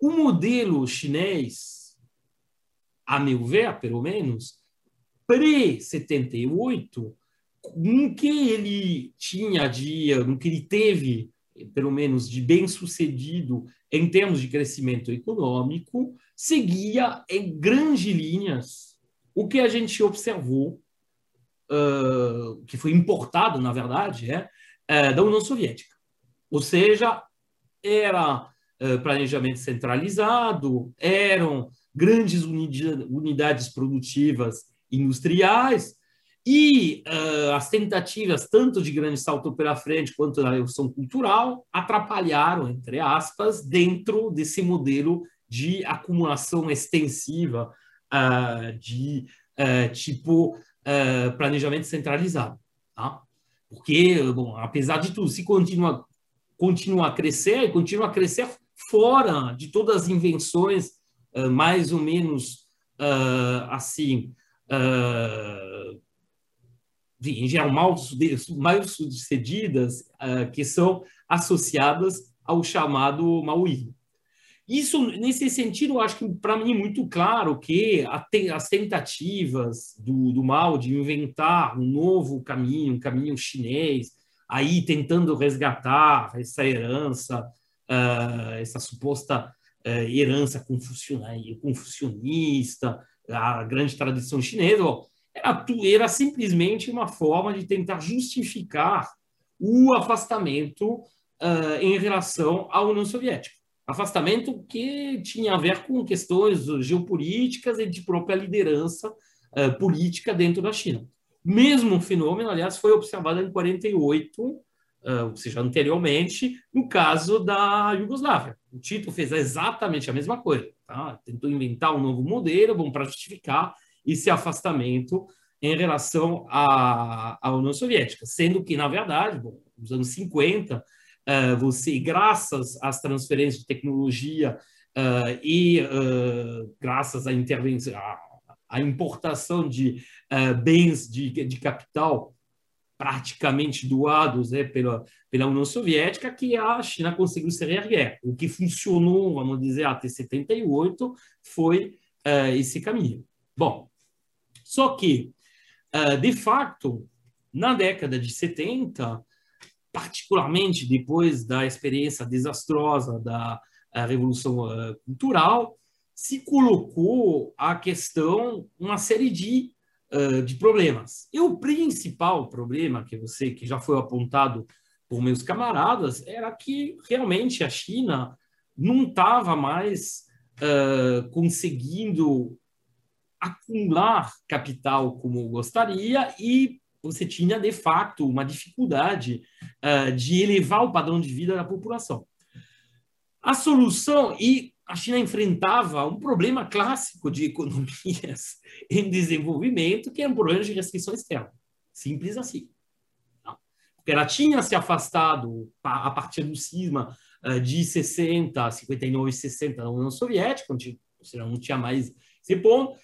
o modelo chinês a meu ver, pelo menos, pré-78, no que ele tinha de, no que ele teve, pelo menos, de bem-sucedido em termos de crescimento econômico, seguia em grandes linhas o que a gente observou, uh, que foi importado, na verdade, é, é, da União Soviética. Ou seja, era uh, planejamento centralizado, eram grandes unidades produtivas industriais e uh, as tentativas, tanto de grande salto pela frente quanto da revolução cultural, atrapalharam, entre aspas, dentro desse modelo de acumulação extensiva uh, de uh, tipo planejamento centralizado. Tá? Porque, bom, apesar de tudo, se continua, continua a crescer, continua a crescer fora de todas as invenções mais ou menos assim, uh, em geral, mal, mal sucedidas, que são associadas ao chamado maoísmo. Isso, nesse sentido, eu acho que para mim é muito claro que as tentativas do, do de inventar um novo caminho, um caminho chinês, aí tentando resgatar essa herança, uh, essa suposta uh, herança confucionista, a grande tradição chinesa, era, era simplesmente uma forma de tentar justificar o afastamento uh, em relação à União Soviética. Afastamento que tinha a ver com questões geopolíticas e de própria liderança uh, política dentro da China. Mesmo fenômeno, aliás, foi observado em 48, uh, ou seja, anteriormente, no caso da Iugoslávia. O Tito fez exatamente a mesma coisa. Tá? Tentou inventar um novo modelo bom, para justificar esse afastamento em relação à, à União Soviética, sendo que, na verdade, bom, nos anos 50, uh, você, graças às transferências de tecnologia uh, e uh, graças à intervenção, à, à importação de bens de, de capital praticamente doados né, pela, pela União Soviética, que a China conseguiu se reerguer. O que funcionou, vamos dizer, até 78 foi esse caminho. Bom, só que, de fato, na década de 70, particularmente depois da experiência desastrosa da Revolução eh, Cultural, se colocou a questão, uma série de, de problemas. E o principal problema que você, que já foi apontado por meus camaradas, era que realmente a China não estava mais uh, conseguindo acumular capital como gostaria e você tinha, de fato, uma dificuldade uh, de elevar o padrão de vida da população. A solução, e a China enfrentava um problema clássico de economias em desenvolvimento, que é um problema de restrição externa. Simples assim. Tá? Porque ela tinha se afastado a partir do cisma uh, de 60, 59 e 60 da União Soviética, onde você não tinha mais esse ponto,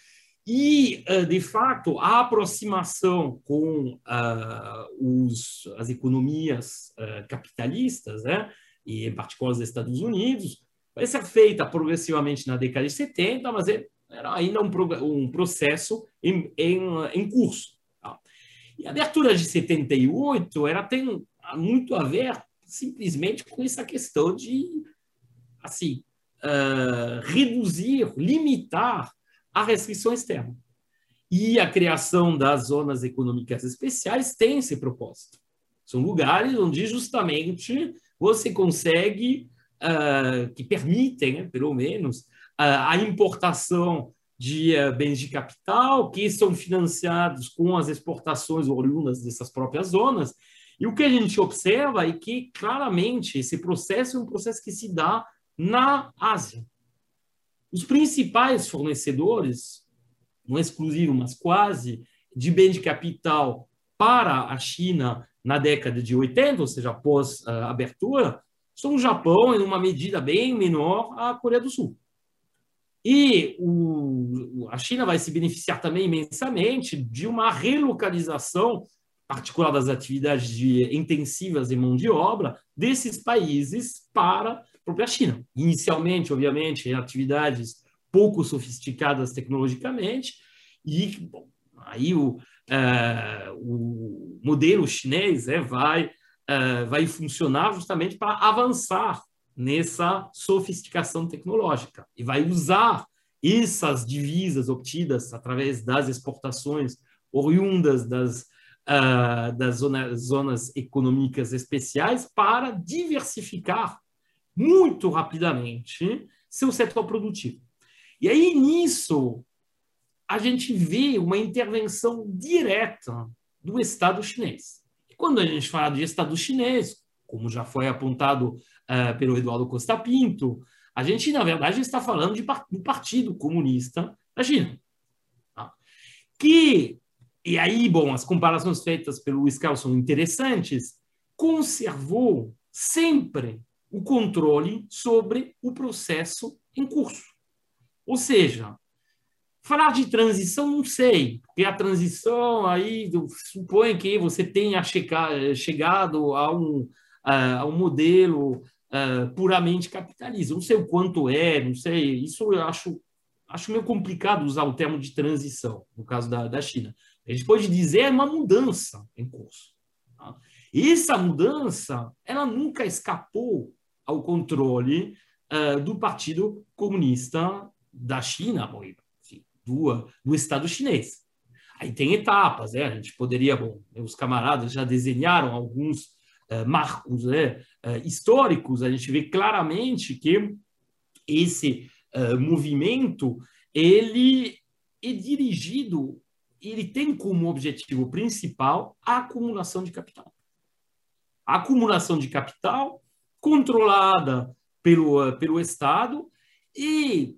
e, eh, de fato, a aproximação com uh, os, as economias uh, capitalistas, né, e em particular os Estados Unidos, vai ser feita progressivamente na década de 70, mas é, era ainda um, um processo em, em, em curso. Tá? E a abertura de 78 era, tem muito a ver simplesmente com essa questão de assim, uh, reduzir, limitar a restrição externa. E a criação das zonas econômicas especiais tem esse propósito. São lugares onde justamente você consegue, uh, que permitem, né, pelo menos, uh, a importação de uh, bens de capital que são financiados com as exportações oriundas dessas próprias zonas. E o que a gente observa é que, claramente, esse processo é um processo que se dá na Ásia. Os principais fornecedores, não exclusivo, mas quase, de bem de capital para a China na década de 80, ou seja, após a abertura, são o Japão, em uma medida bem menor, a Coreia do Sul. E o, a China vai se beneficiar também imensamente de uma relocalização, particular das atividades de, intensivas em mão de obra, desses países para própria China. Inicialmente, obviamente, atividades pouco sofisticadas tecnologicamente, e bom, aí o, uh, o modelo chinês é, vai, uh, vai funcionar justamente para avançar nessa sofisticação tecnológica e vai usar essas divisas obtidas através das exportações oriundas das, uh, das zonas, zonas econômicas especiais para diversificar muito rapidamente seu setor produtivo. E aí, nisso, a gente vê uma intervenção direta do Estado chinês. E quando a gente fala de Estado chinês, como já foi apontado uh, pelo Eduardo Costa Pinto, a gente, na verdade, está falando de, do Partido Comunista da China. Tá? Que, e aí, bom, as comparações feitas pelo Luiz são interessantes, conservou sempre o controle sobre o processo em curso. Ou seja, falar de transição não sei, porque a transição aí supõe que você tenha chegado a um, a um modelo puramente capitalista. Não sei o quanto é, não sei. Isso eu acho, acho meio complicado usar o termo de transição, no caso da, da China. A gente pode dizer é uma mudança em curso. Tá? Essa mudança, ela nunca escapou ao controle uh, do Partido Comunista da China, do, do Estado chinês. Aí tem etapas, né? A gente poderia, bom, os camaradas já desenharam alguns uh, marcos né, uh, históricos. A gente vê claramente que esse movimento ele é dirigido, ele tem como objetivo principal a acumulação de capital. A acumulação de capital controlada pelo, pelo Estado e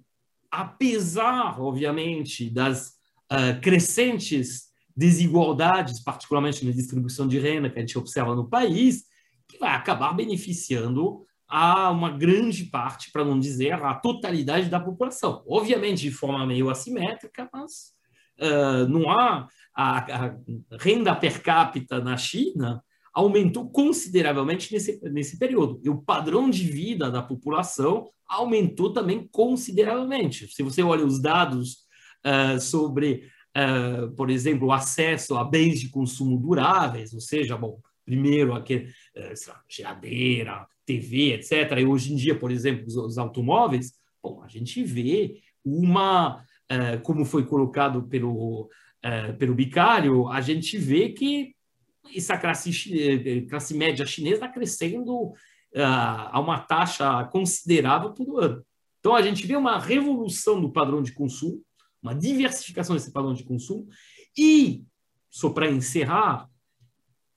apesar, obviamente, das uh, crescentes desigualdades, particularmente na distribuição de renda que a gente observa no país, que vai acabar beneficiando a uma grande parte, para não dizer a totalidade da população. Obviamente de forma meio assimétrica, mas uh, não há a, a, renda per capita na China aumentou consideravelmente nesse, nesse período. E o padrão de vida da população aumentou também consideravelmente. Se você olha os dados uh, sobre, uh, por exemplo, o acesso a bens de consumo duráveis, ou seja, bom, primeiro aquele, uh, geladeira, TV, etc. E hoje em dia, por exemplo, os, os automóveis, bom, a gente vê uma, como foi colocado pelo, pelo Bicário, a gente vê que essa classe, classe média chinesa está crescendo a uma taxa considerável todo ano. Então, a gente vê uma revolução do padrão de consumo, uma diversificação desse padrão de consumo, e, só para encerrar,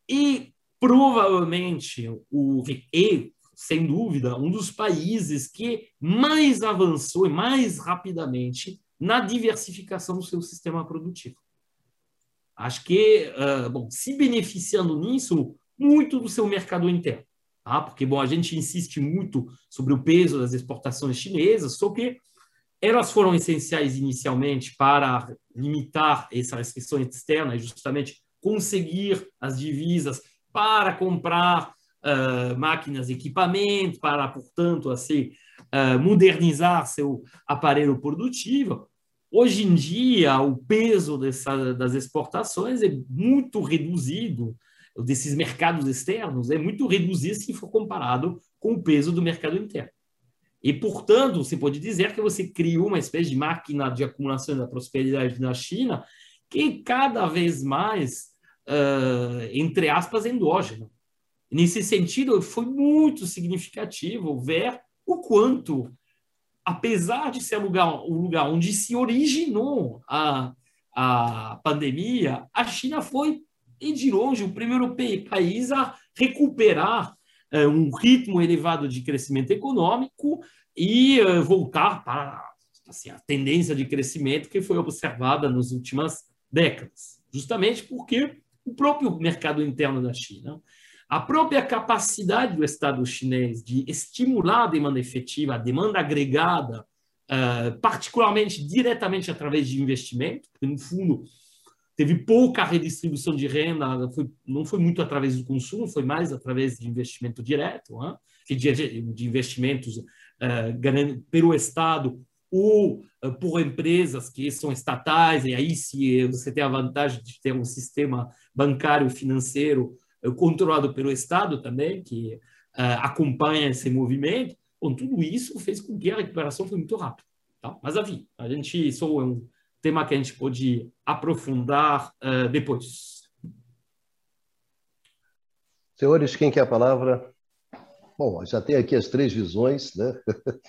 e provavelmente o e, sem dúvida, um dos países que mais avançou e mais rapidamente na diversificação do seu sistema produtivo. Acho que, uh, bom, se beneficiando nisso, muito do seu mercado interno. Tá? Porque, bom, a gente insiste muito sobre o peso das exportações chinesas, só que elas foram essenciais inicialmente para limitar essa restrição externa e justamente conseguir as divisas para comprar uh, máquinas equipamentos, para, portanto, assim, uh, modernizar seu aparelho produtivo. Hoje em dia, o peso dessa, das exportações é muito reduzido desses mercados externos é muito reduzido se for comparado com o peso do mercado interno. E, portanto, você pode dizer que você criou uma espécie de máquina de acumulação da prosperidade na China que cada vez mais, uh, entre aspas, endógena. Nesse sentido, foi muito significativo ver o quanto, apesar de ser o lugar, o lugar onde se originou a, a pandemia, a China foi e de longe o primeiro país a recuperar uh, um ritmo elevado de crescimento econômico e uh, voltar para assim, a tendência de crescimento que foi observada nas últimas décadas, justamente porque o próprio mercado interno da China, a própria capacidade do Estado chinês de estimular a demanda efetiva, a demanda agregada, uh, particularmente diretamente através de investimento, porque no fundo teve pouca redistribuição de renda, foi, não foi muito através do consumo, foi mais através de investimento direto, né? de, de, investimentos uh, pelo Estado ou uh, por empresas que são estatais, e aí se você tem a vantagem de ter um sistema bancário financeiro controlado pelo Estado também, que acompanha esse movimento, bom, tudo isso fez com que a recuperação foi muito rápida. Tá? Mas, enfim, a gente só é um tema que a gente pode aprofundar uh, depois. Senhores, quem quer a palavra? Bom, já tem aqui as três visões, né?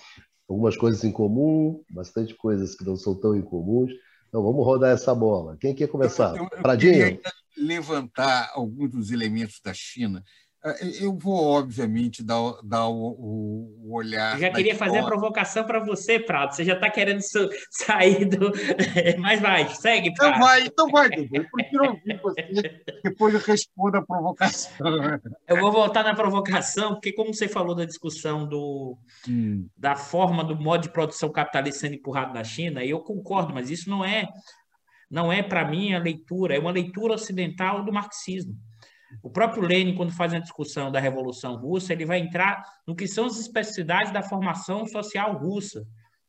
Algumas coisas em comum, bastante coisas que não são tão incomuns. Então, vamos rodar essa bola. Quem quer começar? Eu, eu, Pradinho? Levantar alguns dos elementos da China é, eu vou, obviamente, dar, dar o, o olhar. Eu já queria fazer a provocação para você, Prado. Você já está querendo sair do. Mas vai, segue, Prado. Então vai, então vai, Dudu. Eu prefiro ouvir você, depois eu respondo a provocação. Eu vou voltar na provocação, porque, como você falou da discussão do, hum. da forma do modo de produção capitalista sendo empurrado na China, eu concordo, mas isso não é, não é para mim, a leitura, é uma leitura ocidental do marxismo O próprio Lenin, quando faz a discussão da Revolução Russa, ele vai entrar no que são as especificidades da formação social russa.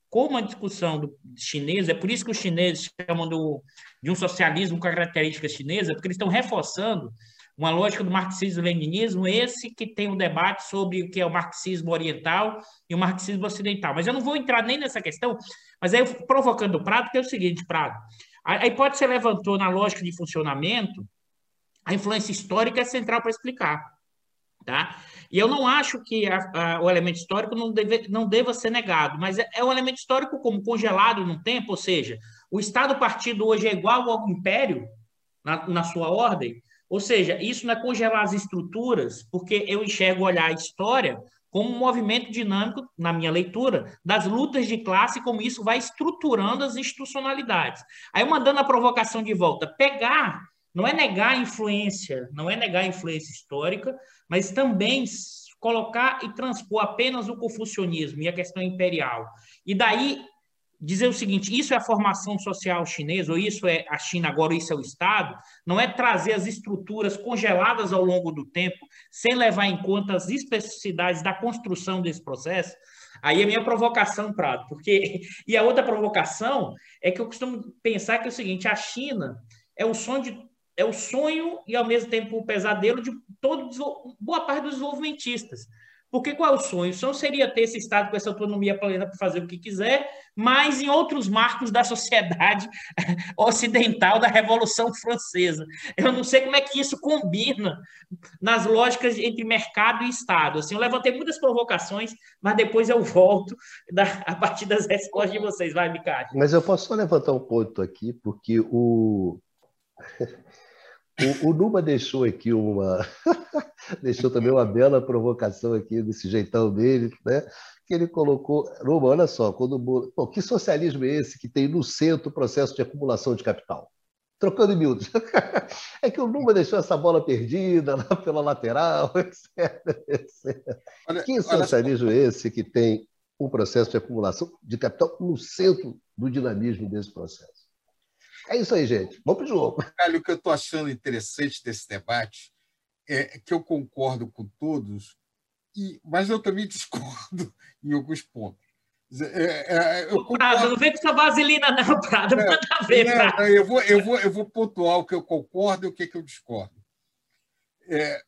Como a discussão do chinesa, é por isso que os chineses chamam do, de um socialismo com características chinesas, porque eles estão reforçando uma lógica do marxismo-leninismo, esse que tem um debate sobre o que é o marxismo oriental e o marxismo ocidental. Mas eu não vou entrar nem nessa questão, mas aí provocando o Prado, que é o seguinte, Prado, a hipótese levantou na lógica de funcionamento, a influência histórica é central para explicar. Tá? E eu não acho que a, a, o elemento histórico não, deve, não deva ser negado, mas é, é um elemento histórico como congelado no tempo, ou seja, o Estado-partido hoje é igual ao Império, na, na sua ordem, ou seja, isso não é congelar as estruturas, porque eu enxergo olhar a história como um movimento dinâmico, na minha leitura, das lutas de classe, como isso vai estruturando as institucionalidades. Aí, mandando a provocação de volta, pegar, não é negar a influência, não é negar a influência histórica, mas também colocar e transpor apenas o confucionismo e a questão imperial. E daí dizer o seguinte: isso é a formação social chinesa, ou isso é a China agora, isso é o Estado, não é trazer as estruturas congeladas ao longo do tempo, sem levar em conta as especificidades da construção desse processo. Aí é a minha provocação, Prado, porque. E a outra provocação é que eu costumo pensar que é o seguinte: a China é o sonho de é o sonho e ao mesmo tempo o pesadelo de todo boa parte dos desenvolvimentistas. Porque qual é o sonho? O sonho seria ter esse Estado com essa autonomia plena para fazer o que quiser, mas em outros marcos da sociedade ocidental da Revolução Francesa. Eu não sei como é que isso combina nas lógicas entre mercado e Estado. Assim, eu levantei muitas provocações, mas depois eu volto da, a partir das respostas de vocês. Vai, Micate. Mas eu posso só levantar um ponto aqui, porque o. O, o Numa deixou aqui uma. deixou também uma bela provocação aqui desse jeitão dele, né? Que ele colocou. Numa, olha só, quando. Pô, que socialismo é esse que tem no centro o processo de acumulação de capital? Trocando em miúdos. É que o Numa deixou essa bola perdida lá pela lateral, etc. etc. Olha, que socialismo é esse que tem um processo de acumulação de capital no centro do dinamismo desse processo? É isso aí, gente. Vamos para o jogo. O que eu estou achando interessante desse debate é que eu concordo com todos, e, mas eu também discordo em alguns pontos. É, é, eu concordo... Prado, não vem com essa vaselina, não, Prado. Não, Manda ver, Prado. Eu vou, eu, vou, eu vou pontuar o que eu concordo e o que, que eu discordo. É,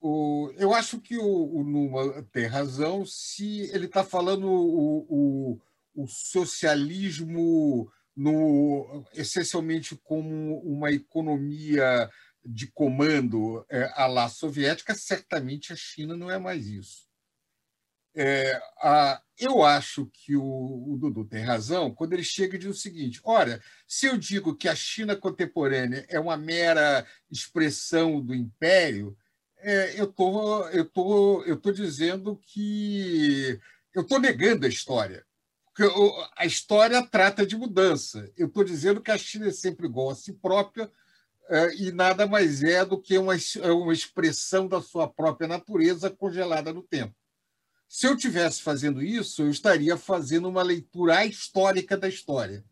o, eu acho que o, o Numa tem razão se ele está falando o, o, o socialismo no, essencialmente como uma economia de comando é, à la soviética, certamente a China não é mais isso. É, a, eu acho que o, o, Dudu tem razão quando ele chega e diz o seguinte: olha, se eu digo que a China contemporânea é uma mera expressão do império, é, eu tô, eu tô, eu tô dizendo que eu estou negando a história. A história trata de mudança. Eu estou dizendo que a China é sempre igual a si própria é, e nada mais é do que uma, é uma expressão da sua própria natureza congelada no tempo. Se eu tivesse fazendo isso, eu estaria fazendo uma leitura histórica da história.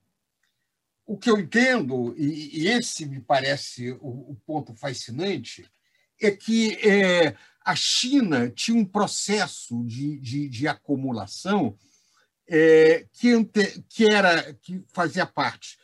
O que eu entendo, e, esse me parece o, ponto fascinante, é que é, a China tinha um processo de, de, de acumulação é, que, que, era, que fazia parte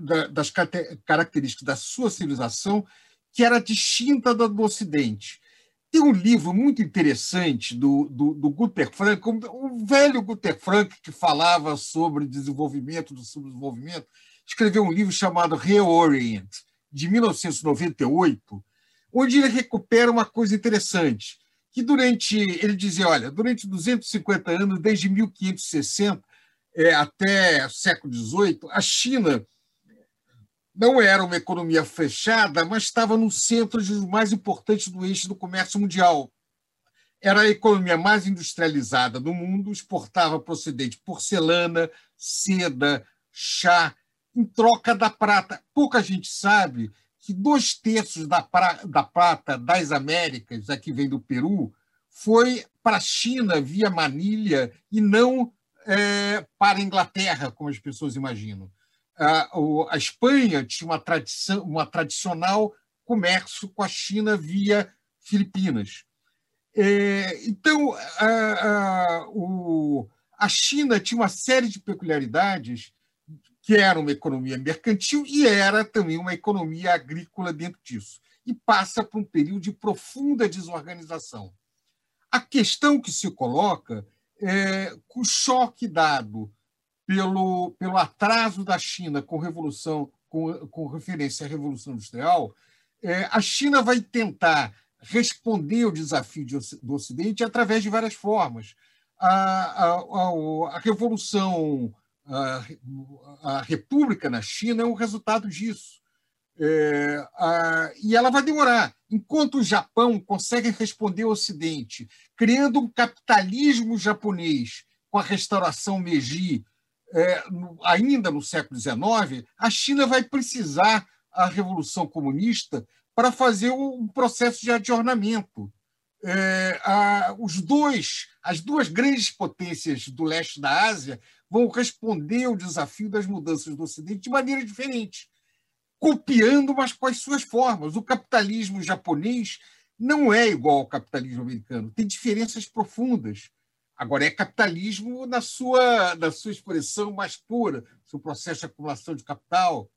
da, das características da sua civilização, que era distinta da do Ocidente. Tem um livro muito interessante do, do, do Guter Frank, o velho Guter Frank, que falava sobre desenvolvimento do subdesenvolvimento, escreveu um livro chamado Reorient, de 1998, onde ele recupera uma coisa interessante que durante, ele dizia, olha, durante 250 anos, desde 1560 é, até o século XVIII, a China não era uma economia fechada, mas estava no centro dos mais importantes do eixo do comércio mundial. Era a economia mais industrializada do mundo, exportava Ocidente porcelana, seda, chá, em troca da prata. Pouca gente sabe que dois terços da, pra, da prata das Américas, aqui vem do Peru, foi para a China via Manilha e não é, para a Inglaterra, como as pessoas imaginam. A, a Espanha tinha uma, tradição, uma tradicional comércio com a China via Filipinas. É, então, a, a, o, a China tinha uma série de peculiaridades que era uma economia mercantil e era também uma economia agrícola dentro disso. E passa por um período de profunda desorganização. A questão que se coloca é o choque dado pelo, pelo atraso da China com revolução com, com referência à Revolução Industrial, é, a China vai tentar responder ao desafio de, do Ocidente através de várias formas. A, a, a, a Revolução, a, República na China é um resultado disso. É, a, e ela vai demorar. Enquanto o Japão consegue responder ao Ocidente, criando um capitalismo japonês com a restauração Meiji, é, ainda no século XIX, a China vai precisar a Revolução Comunista para fazer um processo de adornamento. É, a, os dois, as duas grandes potências do leste da Ásia vão responder ao desafio das mudanças do Ocidente de maneira diferente, copiando, mas com as suas formas. O capitalismo japonês não é igual ao capitalismo americano, tem diferenças profundas. Agora, é capitalismo na sua, na sua expressão mais pura, seu processo de acumulação de capital.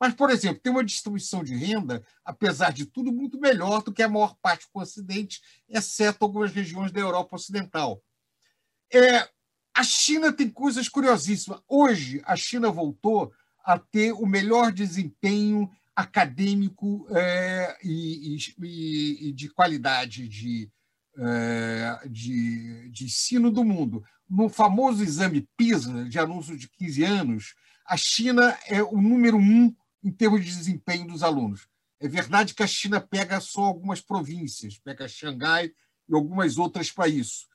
Mas, por exemplo, tem uma distribuição de renda, apesar de tudo, muito melhor do que a maior parte do Ocidente, exceto algumas regiões da Europa Ocidental. É, a China tem coisas curiosíssimas. Hoje, a China voltou a ter o melhor desempenho acadêmico é, e, e, e de qualidade de, é, de, de ensino do mundo. No famoso exame PISA, de anúncio de 15 anos, a China é o número um em termos de desempenho dos alunos. É verdade que a China pega só algumas províncias, pega Xangai e algumas outras para isso.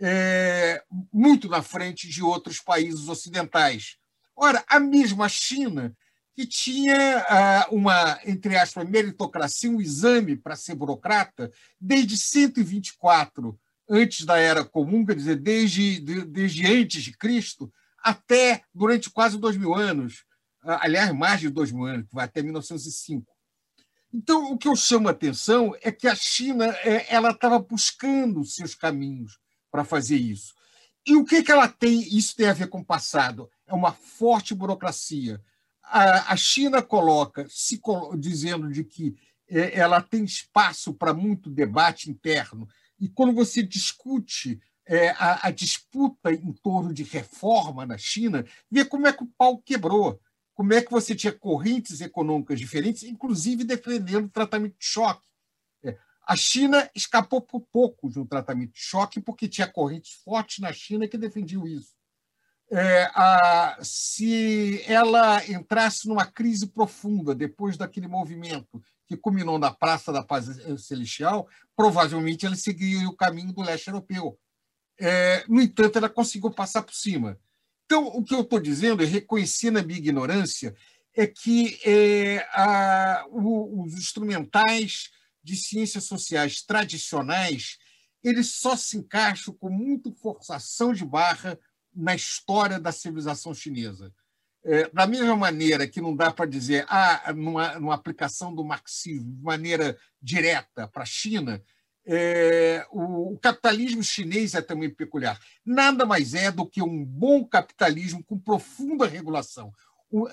É, muito na frente de outros países ocidentais. Ora, a mesma China que tinha ah, uma, entre aspas, meritocracia, um exame para ser burocrata, desde 124 antes da Era Comum, quer dizer, desde, desde antes de Cristo, até durante quase dois mil anos, aliás, mais de dois mil anos, vai até 1905. Então, o que eu chamo a atenção é que a China é, ela estava buscando seus caminhos para fazer isso. E o que, que ela tem? Isso tem a ver com o passado. É uma forte burocracia, a, China coloca, se dizendo de que é, ela tem espaço para muito debate interno, e quando você discute é, a, a, disputa em torno de reforma na China, vê como é que o pau quebrou, como é que você tinha correntes econômicas diferentes, inclusive defendendo o tratamento de choque. É, a China escapou por pouco de um tratamento de choque, porque tinha correntes fortes na China que defendiam isso é, a, se ela entrasse numa crise profunda depois daquele movimento que culminou na Praça da Paz Celestial, provavelmente ela seguiria o caminho do leste europeu. É, no entanto, ela conseguiu passar por cima. Então, o que eu estou dizendo, é reconhecer na minha ignorância, é que é, a, o, os instrumentais de ciências sociais tradicionais eles só se encaixam com muito forçação de barra na história da civilização chinesa. É, da mesma maneira que não dá para dizer, ah, numa, numa, aplicação do marxismo de maneira direta para a China, é, o, o, capitalismo chinês é também peculiar. Nada mais é do que um bom capitalismo com profunda regulação. O,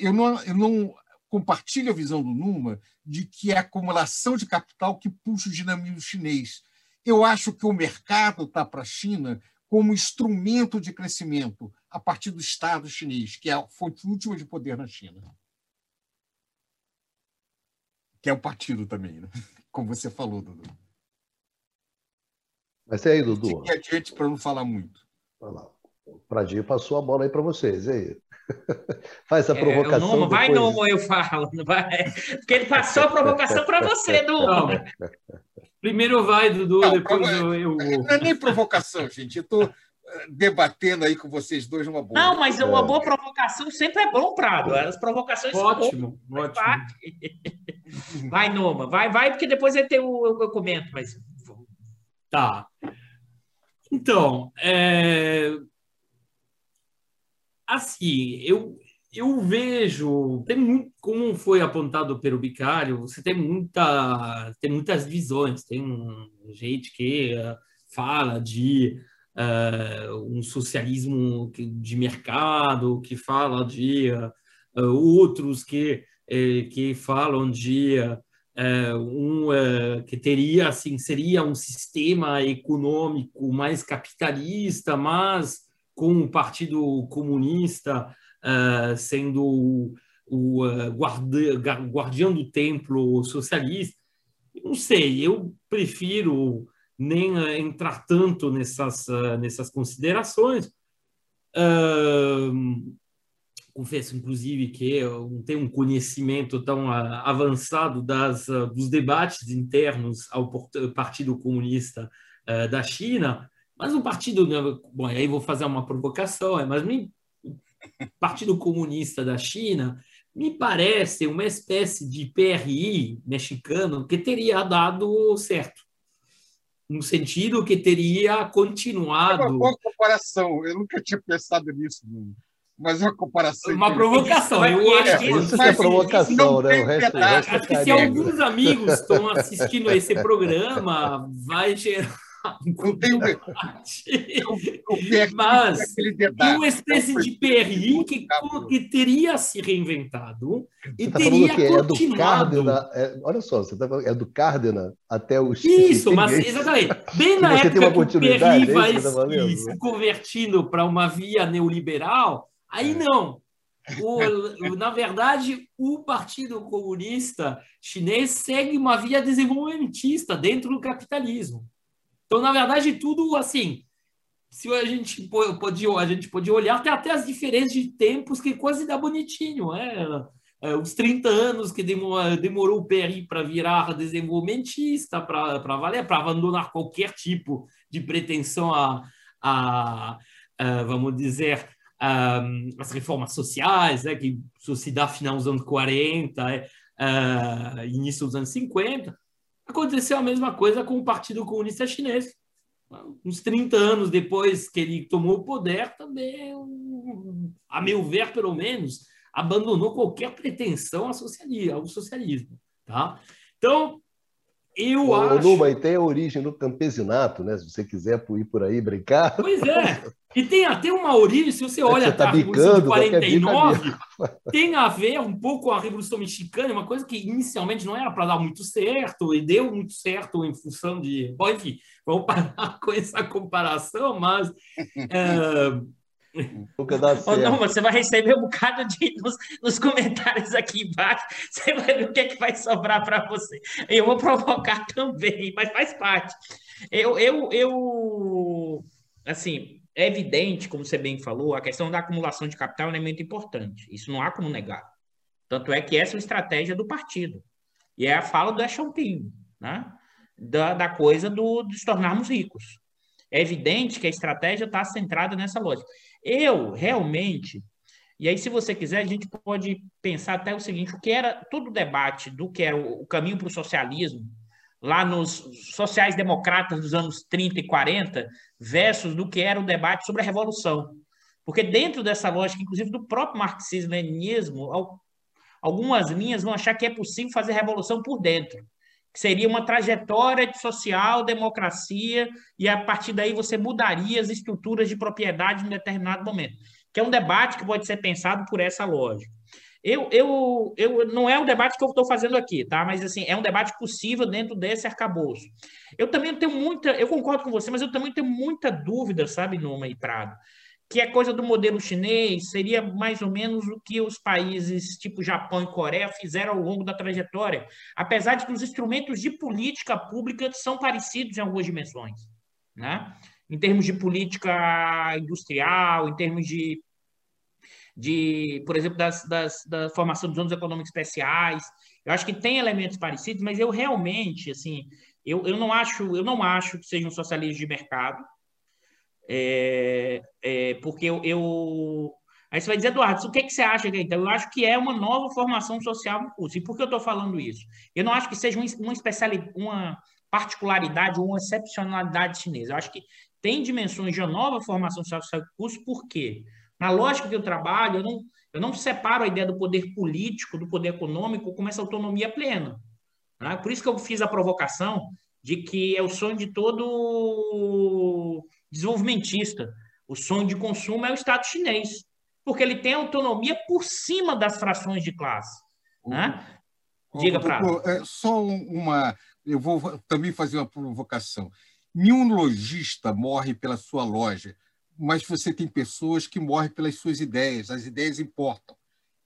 eu, não, eu não compartilho a visão do Numa de que é a acumulação de capital que puxa o dinamismo chinês. Eu acho que o mercado está para a China como instrumento de crescimento a partir do Estado chinês, que é a fonte última de poder na China. Que é o partido também, né? como você falou, Dudu. Mas e aí, Dudu? E adiante para não falar muito. Vai lá. O Pradinho passou a bola aí para vocês. E aí? Faz a é, provocação. É, não, vai depois... não, eu falo. Não vai. Porque ele passou a provocação para você, Dudu. Primeiro vai, Dudu, não, depois eu, eu vou. Não é nem provocação, gente. Eu estou eh, debatendo aí com vocês dois numa boa. Não, mas uma boa provocação sempre é bom, Prado. As provocações ótimo, são ótimo. Vai, Noma, vai, vai, porque depois eu, tenho, eu, eu comento, mas. Tá. Então, é... assim, eu, eu vejo, tem como foi apontado pelo Bicário, você tem muita, tem muitas visões, tem gente que uh, fala de uh, um socialismo de mercado, que fala de uh, outros que eh, que falam de um que teria assim seria um sistema econômico mais capitalista, mas com o Partido Comunista uh, sendo o, o uh, guardião do templo socialista. Não sei, eu prefiro nem uh, entrar tanto nessas, nessas considerações. Confesso, inclusive, que eu não tenho um conhecimento tão avançado das, dos debates internos ao Partido Comunista da China, mas o partido, né, bom, aí vou fazer uma provocação, é, mas me Partido Comunista da China me parece uma espécie de PRI mexicano que teria dado certo. No sentido que teria continuado. É uma boa comparação, eu nunca tinha pensado nisso. Mas é uma comparação. Uma provocação. Eu acho que isso é provocação, né? O resto, o resto acho que se alguns amigos estão assistindo a esse programa, vai gerar não tem o, Mas tem uma espécie de PRI que, que teria se reinventado e você tá teria que é do é, olha só, você está falando é do Cárdenas até o Isso, mas exatamente. Bem na época que o PRI vai tá se convertindo para uma via neoliberal, aí é. não. O, na verdade, o Partido Comunista Chinês segue uma via desenvolvimentista dentro do capitalismo. Então, na verdade, tudo assim. Se a gente podia, a gente podia olhar, tem até as diferenças de tempos que quase dá bonitinho. É, é os 30 anos que demorou, demorou o PRI para virar desenvolvimentista, para valer, para abandonar qualquer tipo de pretensão a, a, a vamos dizer, a, as reformas sociais, né, que isso se dá final dos anos 40, é, é, início dos anos 50. Aconteceu a mesma coisa com o Partido Comunista Chinês. Uns 30 anos depois que ele tomou o poder, também, a meu ver, pelo menos, abandonou qualquer pretensão ao socialismo. Tá? Então, eu Ô, acho. Numa, e tem a origem do campesinato, né? Se você quiser ir por aí brincar. Pois é. E tem até uma origem, se você olha é você tá a Revolução de 49, tem a ver um pouco com a Revolução Mexicana, uma coisa que inicialmente não era para dar muito certo, e deu muito certo em função de. Bom, enfim, vamos parar com essa comparação, mas. É, Nunca dá certo. não, você vai receber um bocado de nos, nos, comentários aqui embaixo. Você vai ver o que, é que vai sobrar para você. Eu vou provocar também, mas faz parte. Eu, eu, eu, assim, é evidente, como você bem falou, a questão da acumulação de capital é um elemento importante. Isso não há como negar. Tanto é que essa é a estratégia do partido. E é a fala do Champinho, né? Da, da coisa do, de se tornarmos ricos. É evidente que a estratégia está centrada nessa lógica. Eu, realmente, e aí, se você quiser, a gente pode pensar até o seguinte: o que era todo o debate do que era o caminho para o socialismo, lá nos sociais-democratas dos anos 30 e 40, versus do que era o debate sobre a revolução. Porque dentro dessa lógica, inclusive do próprio marxismo-leninismo, algumas linhas vão achar que é possível fazer revolução por dentro que seria uma trajetória de social democracia, e a partir daí você mudaria as estruturas de propriedade em determinado momento. Que é um debate que pode ser pensado por essa lógica. Eu, eu, eu não é o debate que eu estou fazendo aqui, tá? Mas assim, é um debate possível dentro desse arcabouço. Eu também tenho muita, eu concordo com você, mas eu também tenho muita dúvida, sabe, Numa e Prado, que é coisa do modelo chinês, seria mais ou menos o que os países tipo Japão e Coreia fizeram ao longo da trajetória, apesar de que os instrumentos de política pública são parecidos em algumas dimensões, né? Em termos de política industrial, em termos de, de por exemplo, das, das, da formação dos zonas econômicos especiais, eu acho que tem elementos parecidos, mas eu realmente, assim, eu, eu não acho, eu não acho que seja um socialismo de mercado, é, é, porque eu, eu, Aí você vai dizer, Eduardo, o que, que você acha? Então, eu acho que é uma nova formação social no curso. E por que eu estou falando isso? Eu não acho que seja uma, especialidade, uma particularidade uma excepcionalidade chinesa. Eu acho que tem dimensões de uma nova formação social no curso, por quê? Na lógica que eu trabalho, eu não, eu não separo a ideia do poder político, do poder econômico, como essa autonomia plena. Né? Por isso que eu fiz a provocação de que é o sonho de todo desenvolvimentista. O sonho de consumo é o Estado chinês, porque ele tem autonomia por cima das frações de classe. Né? Diga para. É, só uma. Eu vou também fazer uma provocação. Nenhum lojista morre pela sua loja, mas você tem pessoas que morrem pelas suas ideias. As ideias importam.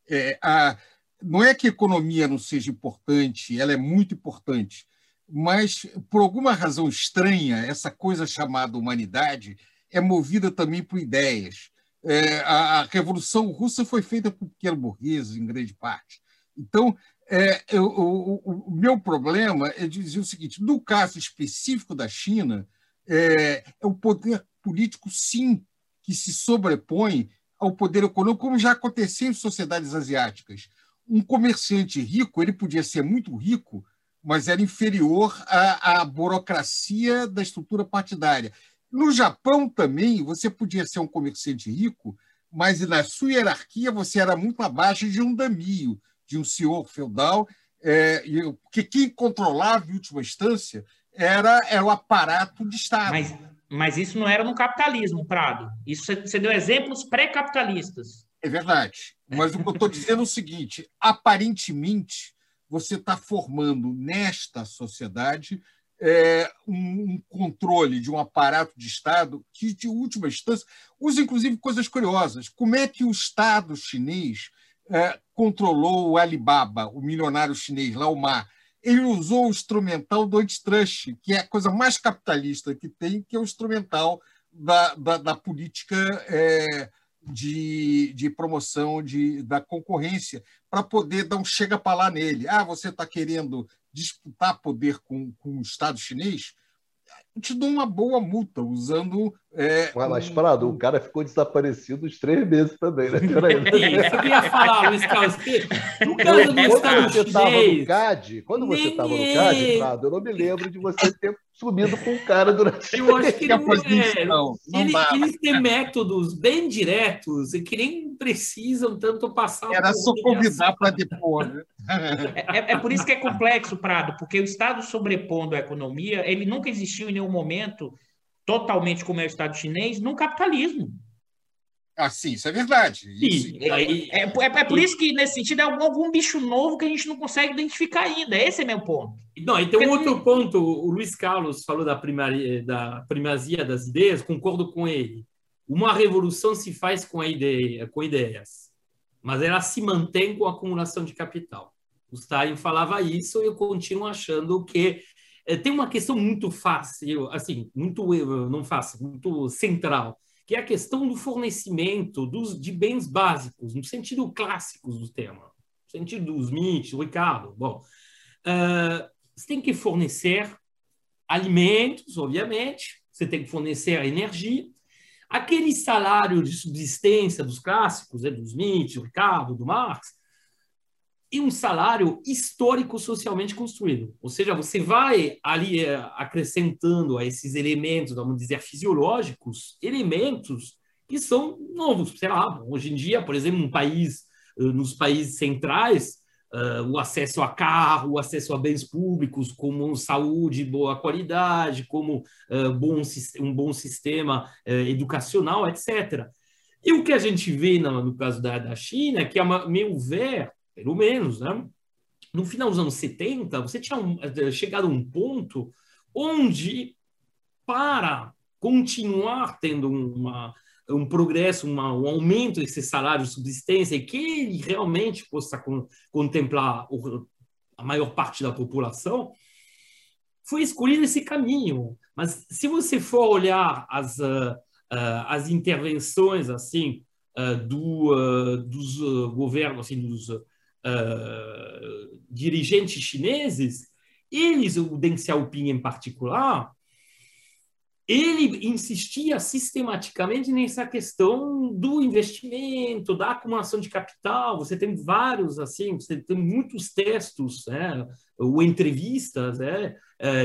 É, a, não é que a economia não seja importante, ela é muito importante, mas por alguma razão estranha, essa coisa chamada humanidade é movida também por ideias. É, a, a, Revolução Russa foi feita por pequenos burgueses, em grande parte. Então, é, eu, o, o, meu problema é dizer o seguinte: no caso específico da China, é, é o poder político, sim, que se sobrepõe ao poder econômico, como já aconteceu em sociedades asiáticas. Um comerciante rico ele podia ser muito rico, mas era inferior à, à burocracia da estrutura partidária. No Japão também, você podia ser um comerciante rico, mas na sua hierarquia você era muito abaixo de um damio, de um senhor feudal, é, porque quem controlava, em última instância, era, era o aparato de Estado. Mas, mas isso não era no capitalismo, Prado. Isso você deu exemplos pré-capitalistas. É verdade. Mas o que eu estou dizendo é o seguinte: aparentemente, você está formando nesta sociedade é, um, controle de um aparato de Estado que, de última instância, usa inclusive coisas curiosas. Como é que o Estado chinês é, controlou o Alibaba, o milionário chinês, lá o Ma? Ele usou o instrumental do antitrust, que é a coisa mais capitalista que tem, que é o instrumental da, da, da política é, de, de promoção de, da concorrência para poder dar um chega para lá nele. Ah, você está querendo disputar poder com, com o Estado chinês? Te dou uma boa multa usando. É, mas, um... Prado, o cara ficou desaparecido uns três meses também, né? Peraí. Isso eu ia falar, Luiz Carlos. No caso do Estado você estava no CAD, quando você estava no CAD, Prado, eu não me lembro de você ter subido com o cara durante. Eu acho que não, é. Não, não eles, eles têm métodos bem diretos e que nem precisam tanto passar. Era só convidar para depois. É, é, é, por isso que é complexo, Prado, porque o Estado sobrepondo a economia, ele nunca existiu em nenhum momento totalmente como é o Estado chinês no capitalismo. Ah, sim, isso é verdade. Isso, é, é, é, é, por isso que, nesse sentido, é algum, algum, bicho novo que a gente não consegue identificar ainda. Esse é meu ponto. Não, e tem um outro ponto. O Luiz Carlos falou da, primaria, da primazia das ideias, concordo com ele. Uma revolução se faz com, a ideia, com ideias, mas ela se mantém com a acumulação de capital. O Stalin falava isso e eu continuo achando que é, tem uma questão muito fácil, assim, muito não fácil, muito central, que é a questão do fornecimento dos, de bens básicos, no sentido clássico do tema, no sentido dos mitos, Ricardo. Bom, uh, você tem que fornecer alimentos, obviamente, você tem que fornecer energia, aquele salário de subsistência dos clássicos, né, dos Nietzsche, do Ricardo, do Marx, e um salário histórico socialmente construído. Ou seja, você vai ali é, acrescentando a esses elementos, vamos dizer, fisiológicos, elementos que são novos. Sei lá, hoje em dia, por exemplo, um país, eh, nos países centrais, uh, o acesso a carro, o acesso a bens públicos, como saúde, boa qualidade, como bom, um bom sistema educacional, etc. E o que a gente vê no, caso da, China, que, a meu ver, pelo menos, né? No final dos anos 70, você tinha um, eh, chegado a um ponto onde, para continuar tendo uma, um progresso, uma, um aumento desse salário de subsistência e que ele realmente possa con, contemplar o, a maior parte da população, foi escolhido esse caminho. Mas se você for olhar as, uh, uh, as intervenções assim uh, do, dos governos, assim, dos uh, dirigentes chineses, eles, o Deng Xiaoping em particular, ele insistia sistematicamente nessa questão do investimento, da acumulação de capital. Você tem vários, assim, você tem muitos textos, né, ou entrevistas né,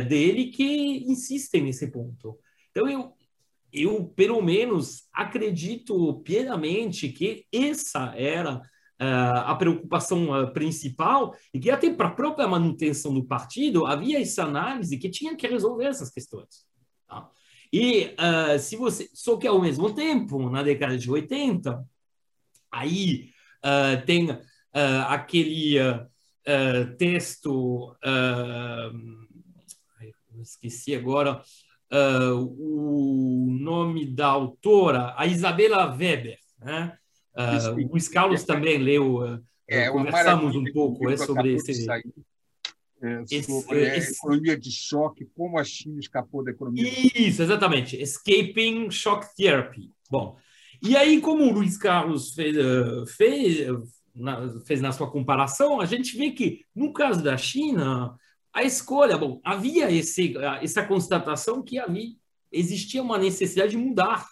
dele que insistem nesse ponto. Então, eu, eu, pelo menos, acredito piedamente que essa era a preocupação uh, principal e que até para a própria manutenção do partido havia essa análise que tinha que resolver essas questões. Tá? E uh, se você, só que ao mesmo tempo, na década de 80, aí tem aquele texto, esqueci agora o nome da autora, a Isabela Weber, né? Uh, o Luiz Carlos também leu, uh, é, conversamos um pouco é, sobre esse. É, sobre esse, a economia de choque, como a China escapou da economia. Isso, exatamente. Escaping Shock Therapy. Bom, e aí, como o Luiz Carlos fez, uh, fez, na, fez na sua comparação, a gente vê que, no caso da China, a escolha, bom, havia esse, essa constatação que havia, existia uma necessidade de mudar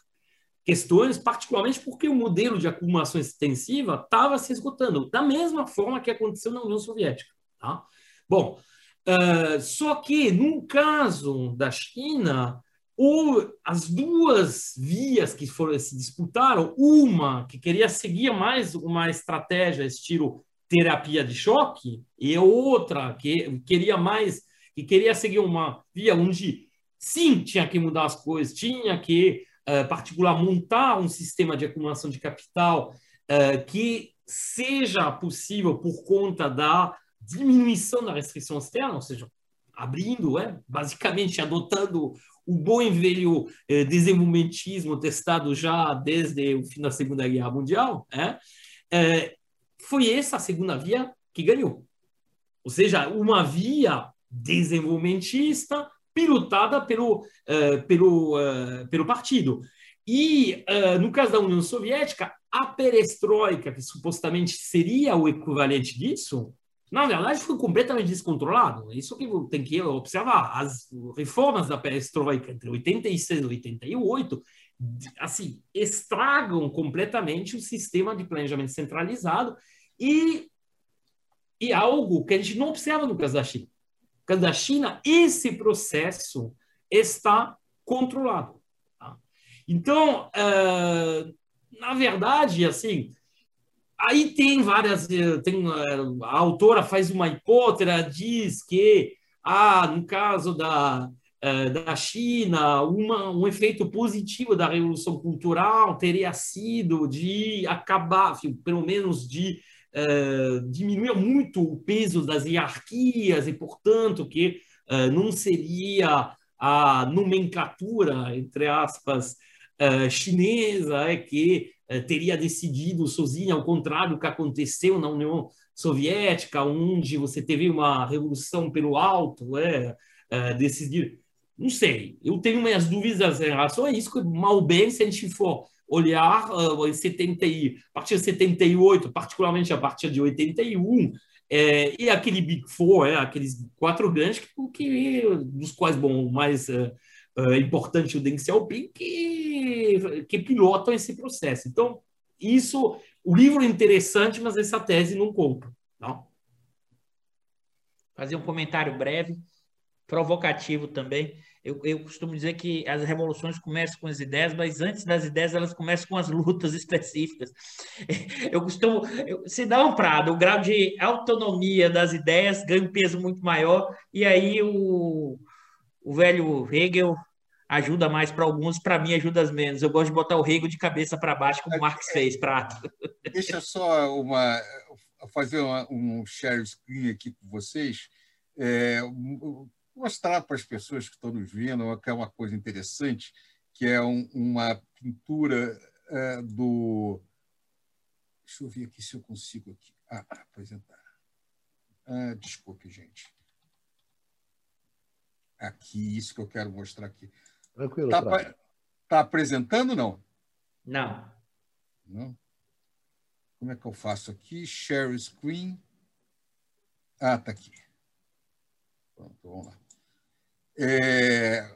questões, particularmente porque o modelo de acumulação extensiva estava se esgotando, da mesma forma que aconteceu na União Soviética. Tá? Bom, uh, só que no caso da China, o, as duas vias que foram, se disputaram, uma que queria seguir mais uma estratégia estilo terapia de choque, e outra que queria mais, que queria seguir uma via onde sim tinha que mudar as coisas, tinha que uh, particular, montar um sistema de acumulação de capital uh, que seja possível por conta da diminuição da restrição externa, ou seja, abrindo, é, basicamente adotando o bom e velho eh, desenvolvimentismo testado já desde o fim da Segunda Guerra Mundial, é, foi essa a segunda via que ganhou. Ou seja, uma via desenvolvimentista pilotada pelo, uh, pelo, uh, pelo partido. E, uh, no caso da União Soviética, a perestroika, que supostamente seria o equivalente disso, na verdade foi completamente descontrolado. É isso que tem que observar. As reformas da perestroika entre 86 e 88 assim, estragam completamente o sistema de planejamento centralizado e, e algo que a gente não observa no caso da China caso da China, esse processo está controlado. Tá? Então, uh, na verdade, assim, aí tem várias, tem, uh, a autora faz uma hipótese, diz que, ah, no caso da, uh, da China, uma, um efeito positivo da revolução cultural teria sido de acabar, enfim, pelo menos de uh, diminuía muito o peso das hierarquias e, portanto, que uh, não seria a nomenclatura, entre aspas, uh, chinesa é, que teria decidido sozinha, ao contrário do que aconteceu na União Soviética, onde você teve uma revolução pelo alto, é, decidir. Não sei, eu tenho minhas dúvidas em relação a isso, que mal bem, se a gente for olhar uh, em 70, a partir de 78, particularmente a partir de 81, é, e aquele Big Four, é, aqueles quatro grandes, que, que, dos quais, bom, o mais uh, uh, importante o Deng Xiaoping, que, que pilotam esse processo. Então, isso, o livro é interessante, mas essa tese não compra. Não? Fazer um comentário breve, provocativo também. Eu, eu, costumo dizer que as revoluções começam com as ideias, mas antes das ideias elas começam com as lutas específicas. Eu costumo, eu, se dá um prado, o grau de autonomia das ideias ganha um peso muito maior, e aí o, o velho Hegel ajuda mais para alguns, para mim ajuda menos. Eu gosto de botar o Hegel de cabeça para baixo, como o Marx fez, prato. Deixa só uma, fazer uma, um share screen aqui com vocês. É, mostrar para as pessoas que estão nos vendo que é uma coisa interessante, que é um, uma pintura é, do. Deixa eu ver aqui se eu consigo aqui. Ah, apresentar. Ah, desculpe, gente. Aqui, isso que eu quero mostrar aqui. Tranquilo. Está tá apresentando não? Não. Não? Como é que eu faço aqui? Share screen. Ah, está aqui. Pronto, vamos lá. É,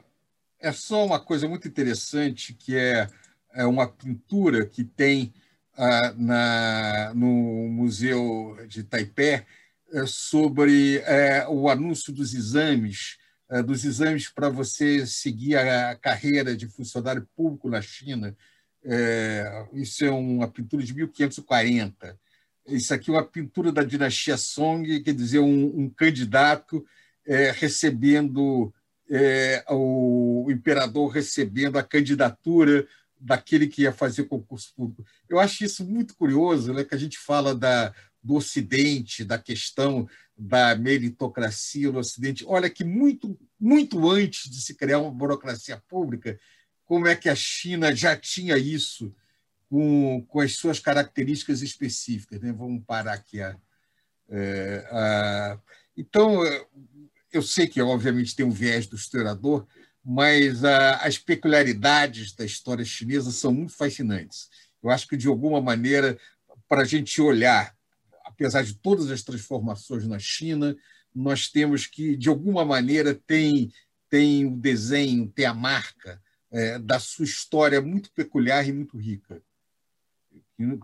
é só uma coisa muito interessante, que é, é uma pintura que tem ah, na, no Museu de Taipei é, sobre é, o anúncio dos exames uh, dos exames para você seguir a, carreira de funcionário público na China. Isso é uma pintura de 1540. Isso aqui é uma pintura da dinastia Song, quer dizer, um, um candidato recebendo é, o imperador recebendo a candidatura daquele que ia fazer concurso público. Eu acho isso muito curioso, né, que a gente fala da, do Ocidente, da questão da meritocracia no Ocidente. Olha que muito, muito antes de se criar uma burocracia pública, como é que a China já tinha isso com, com as suas características específicas. Né? Vamos parar aqui. A, é, a... Então, eu sei que, obviamente, tem um viés do historiador, mas a, as peculiaridades da história chinesa são muito fascinantes. Eu acho que, de alguma maneira, para a gente olhar, apesar de todas as transformações na China, nós temos que, de alguma maneira, tem, tem o desenho, tem a marca é, da sua história muito peculiar e muito rica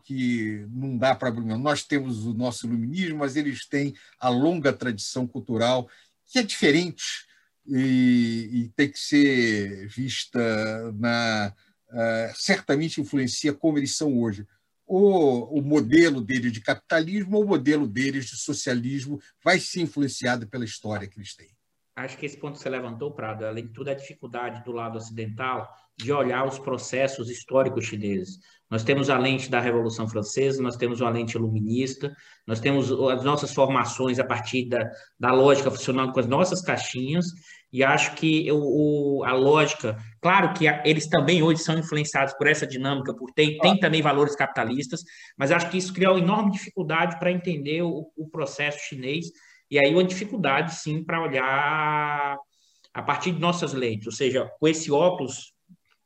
que não dá para nós temos o nosso iluminismo mas eles têm a longa tradição cultural que é diferente e, e tem que ser vista na uh, certamente influencia como eles são hoje. O, o modelo deles de capitalismo ou o modelo deles de socialismo vai ser influenciado pela história que eles têm. Acho que esse ponto você levantou, Prado, além de tudo, a dificuldade do lado ocidental de olhar os processos históricos chineses. Nós temos a lente da Revolução Francesa, nós temos a lente iluminista, nós temos as nossas formações a partir da, da lógica funcionando com as nossas caixinhas, e acho que o, o a lógica, claro que a, eles também hoje são influenciados por essa dinâmica, por tem, tem também valores capitalistas, mas acho que isso cria uma enorme dificuldade para entender o, o processo chinês, e aí uma dificuldade, sim, para olhar a partir de nossas lentes, ou seja, com esse óculos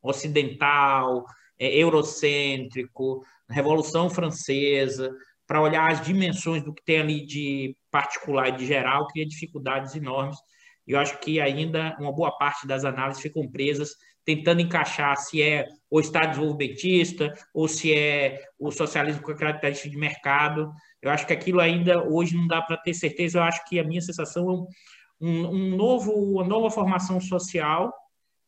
ocidental, é, eurocêntrico, Revolução Francesa, para olhar as dimensões do que tem ali de particular e de geral, cria dificuldades enormes. E eu acho que ainda uma boa parte das análises ficam presas tentando encaixar se é o Estado desenvolvimentista ou se é o socialismo com característica de mercado. Eu acho que aquilo ainda hoje não dá para ter certeza. Eu acho que a minha sensação é um, um novo, uma nova formação social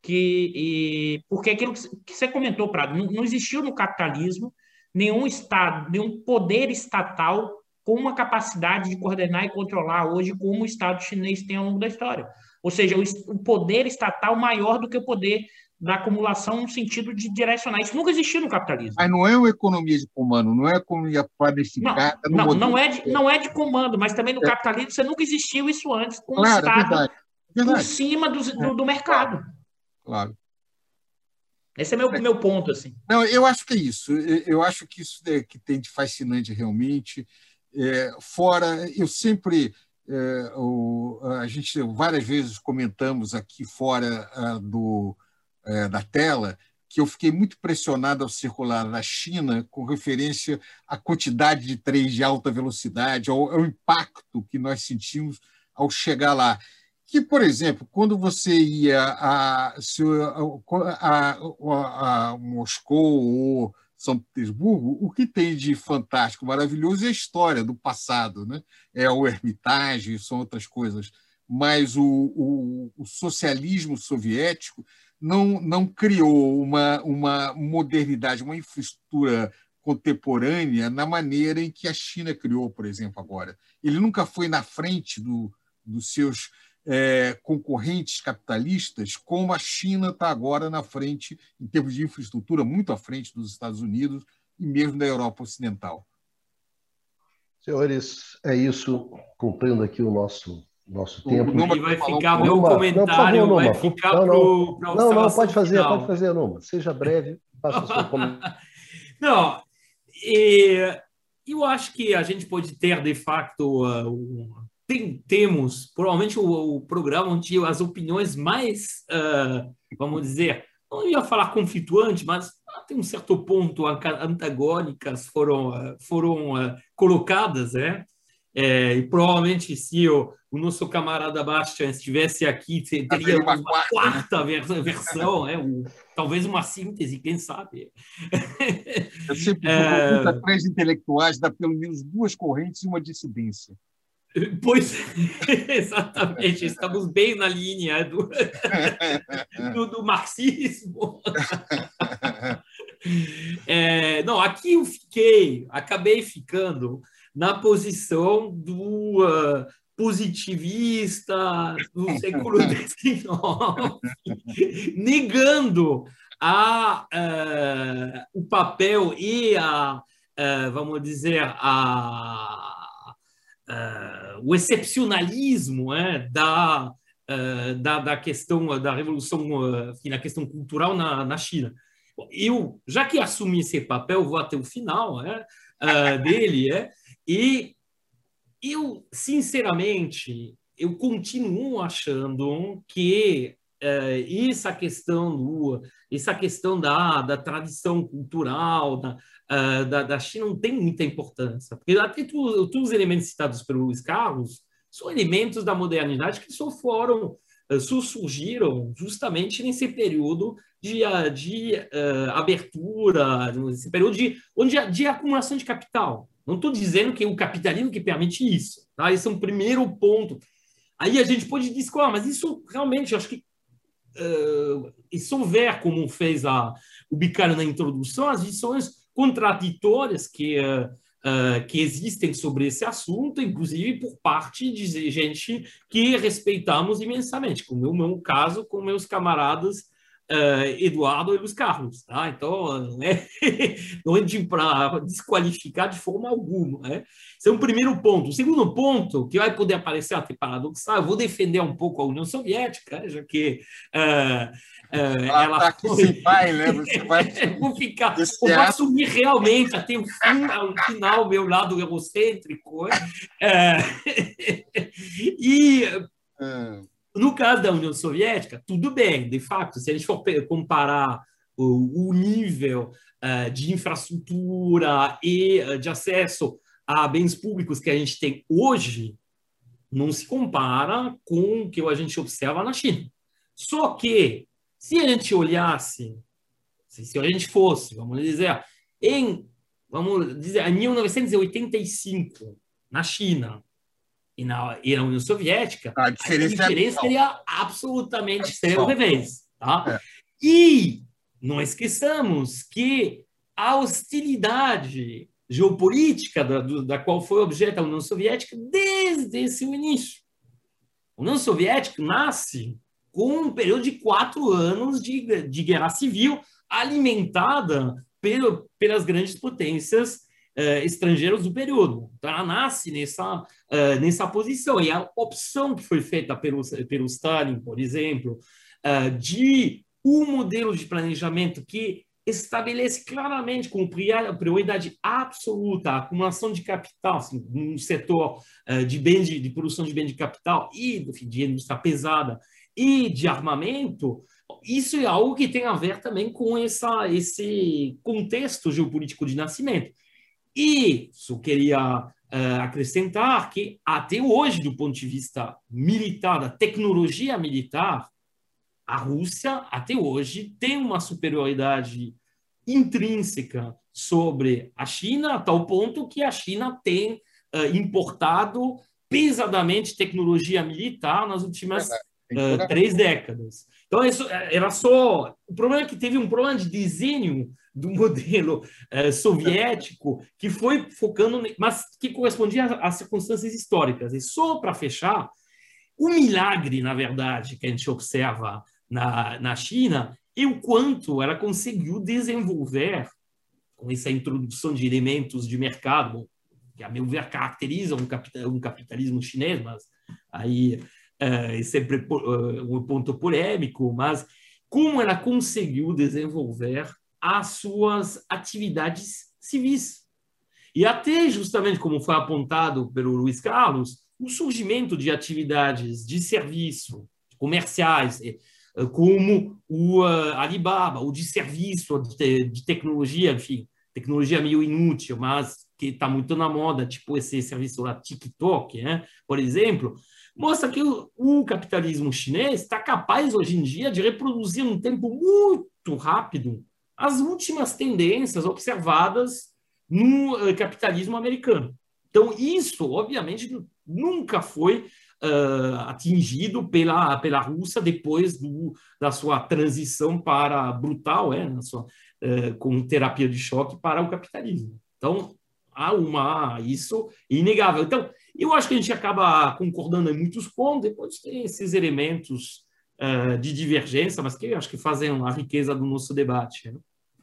que e, porque aquilo que você comentou, Prado, não, não existiu no capitalismo nenhum estado, nenhum poder estatal com uma capacidade de coordenar e controlar hoje como o Estado chinês tem ao longo da história. Ou seja, o, poder estatal maior do que o poder da acumulação no sentido de direcionar. Isso nunca existiu no capitalismo. Mas não é uma economia de comando, não é economia planificada. Não, não, não, é de, não é de comando, mas também no é. capitalismo você nunca existiu isso antes, com claro, o Estado verdade, verdade. por cima do, do, do mercado claro. Esse é meu, meu ponto, assim. Não, eu acho que é isso. Eu acho que isso é que tem de fascinante realmente. É, fora, eu sempre é, o, a gente várias vezes comentamos aqui fora a, do é, da tela que eu fiquei muito pressionado ao circular na China com referência à quantidade de trens de alta velocidade, ao, ao impacto que nós sentimos ao chegar lá que, por exemplo, quando você ia a, a, a, a Moscou ou São Petersburgo, o que tem de fantástico, maravilhoso é a história do passado, né? é o Hermitage, são outras coisas. Mas o, o, o socialismo soviético não, não criou uma, uma modernidade, uma infraestrutura contemporânea na maneira em que a China criou, por exemplo, agora. Ele nunca foi na frente do, dos seus é, concorrentes capitalistas, como a China está agora na frente, em termos de infraestrutura, muito à frente dos Estados Unidos e mesmo da Europa Ocidental. Senhores, é isso. Cumprindo aqui o nosso nosso tempo. E vai ficar meu Numa, comentário, não, favor, vai ficar não, não, pro, não, não, pode fazer, final. pode fazer, Numa. Seja breve, faça o seu comentário. não, e, eu acho que a gente pode ter, de facto, uh, tem, temos provavelmente o, o, programa onde as opiniões mais, uh, vamos dizer, não ia falar conflituante, mas tem um certo ponto antagônicas foram, uh, foram uh, colocadas, né? É, e provavelmente se o, o nosso camarada Bastian estivesse aqui, teria uma, uma quarta né? versão? Um, talvez uma síntese, quem sabe. Eu sempre é... três intelectuais dá pelo menos duas correntes e uma dissidência. Pois, exatamente, estamos bem na linha do, do, do marxismo. É, não, aqui eu fiquei, acabei ficando na posição do uh, positivista do século XIX, negando a, uh, o papel e a, uh, vamos dizer, a, o excepcionalismo é, da, da, da, questão da revolução, na questão cultural na, na China. Eu, já que assumi esse papel, vou até o final é, dele, é, e eu, sinceramente, eu continuo achando que essa questão do, essa questão da, da tradição cultural da, uh, da, da, China não tem muita importância, porque até tu, todos os elementos citados pelo Carlos são elementos da modernidade que só foram, uh, surgiram justamente nesse período de, uh, de abertura, nesse período de, onde, de acumulação de capital. Não estou dizendo que é o capitalismo que permite isso. Tá? Esse é um primeiro ponto. Aí a gente pode discutir, mas isso realmente, acho que uh, se houver, como fez a, o Bicário na introdução, as visões contraditórias que, uh, uh, que existem sobre esse assunto, inclusive por parte de gente que respeitamos imensamente, como é o meu caso com meus camaradas uh, Eduardo e Luiz Carlos. Tá? Então, não é, não é para desqualificar de forma alguma. Né? Esse é um primeiro ponto. O segundo ponto, que vai poder aparecer até paradoxal, eu vou defender um pouco a União Soviética, já que. Uh, Uh, ela tá foi... vai, né? Você vai... vou ficar, vou assumir realmente até o fim, ao final, meu lado egocêntrico. Uh, e hum. No caso da União Soviética, tudo bem, de fato, se a gente for comparar o, o nível uh, de infraestrutura e uh, de acesso a bens públicos que a gente tem hoje, não se compara com o que a gente observa na China. Só que, se a gente olhasse, se a gente fosse, vamos dizer, em, vamos dizer, em 1985, na China, e na, e na União Soviética, a diferença, a diferença é seria absolutamente é revés. Tá? É. E não esqueçamos que a hostilidade geopolítica da, da qual foi objeto a União Soviética desde seu início. A União Soviética nasce com um período de quatro anos de, de guerra civil alimentada pelo, pelas grandes potências uh, estrangeiros do período. Então, ela nasce nessa, uh, nessa posição. E a opção que foi feita pelo, pelo Stalin, por exemplo, uh, de um modelo de planejamento que estabelece claramente como prioridade absoluta a acumulação de capital assim, no setor de bens de, de, produção de bens de capital e de indústria pesada e de armamento, isso é algo que tem a ver também com essa, esse contexto geopolítico de nascimento. E isso queria uh, acrescentar que, até hoje, do ponto de vista militar, da tecnologia militar, a Rússia, até hoje, tem uma superioridade intrínseca sobre a China, a tal ponto que a China tem uh, importado pesadamente tecnologia militar nas últimas uh, três décadas. Então, isso era só. O problema é que teve um problema de desenho do modelo eh, soviético que foi focando, mas que correspondia às circunstâncias históricas. E só para fechar, o milagre, na verdade, que a gente observa na, na China é o quanto ela conseguiu desenvolver, com essa introdução de elementos de mercado, que, a meu ver, caracterizam um, capital, um capitalismo chinês, mas aí é, sempre uh, um ponto polêmico, mas como ela conseguiu desenvolver as suas atividades civis. E até, justamente como foi apontado pelo Luiz Carlos, o surgimento de atividades de serviço comerciais, eh, como o eh, Alibaba, ou de serviço, de, tecnologia, enfim, tecnologia meio inútil, mas que está muito na moda, tipo esse serviço lá TikTok, né? por exemplo, mostra que o, o capitalismo chinês está capaz hoje em dia de reproduzir um tempo muito rápido as últimas tendências observadas no uh, capitalismo americano. Então, isso, obviamente, nunca foi uh, atingido pela, pela Rússia depois do, da sua transição para brutal, é, sua, uh, com terapia de choque para o capitalismo. Então, há uma isso inegável. Então, eu acho que a gente acaba concordando em muitos pontos, depois tem esses elementos de divergência, mas que eu acho que fazem a riqueza do nosso debate. Né?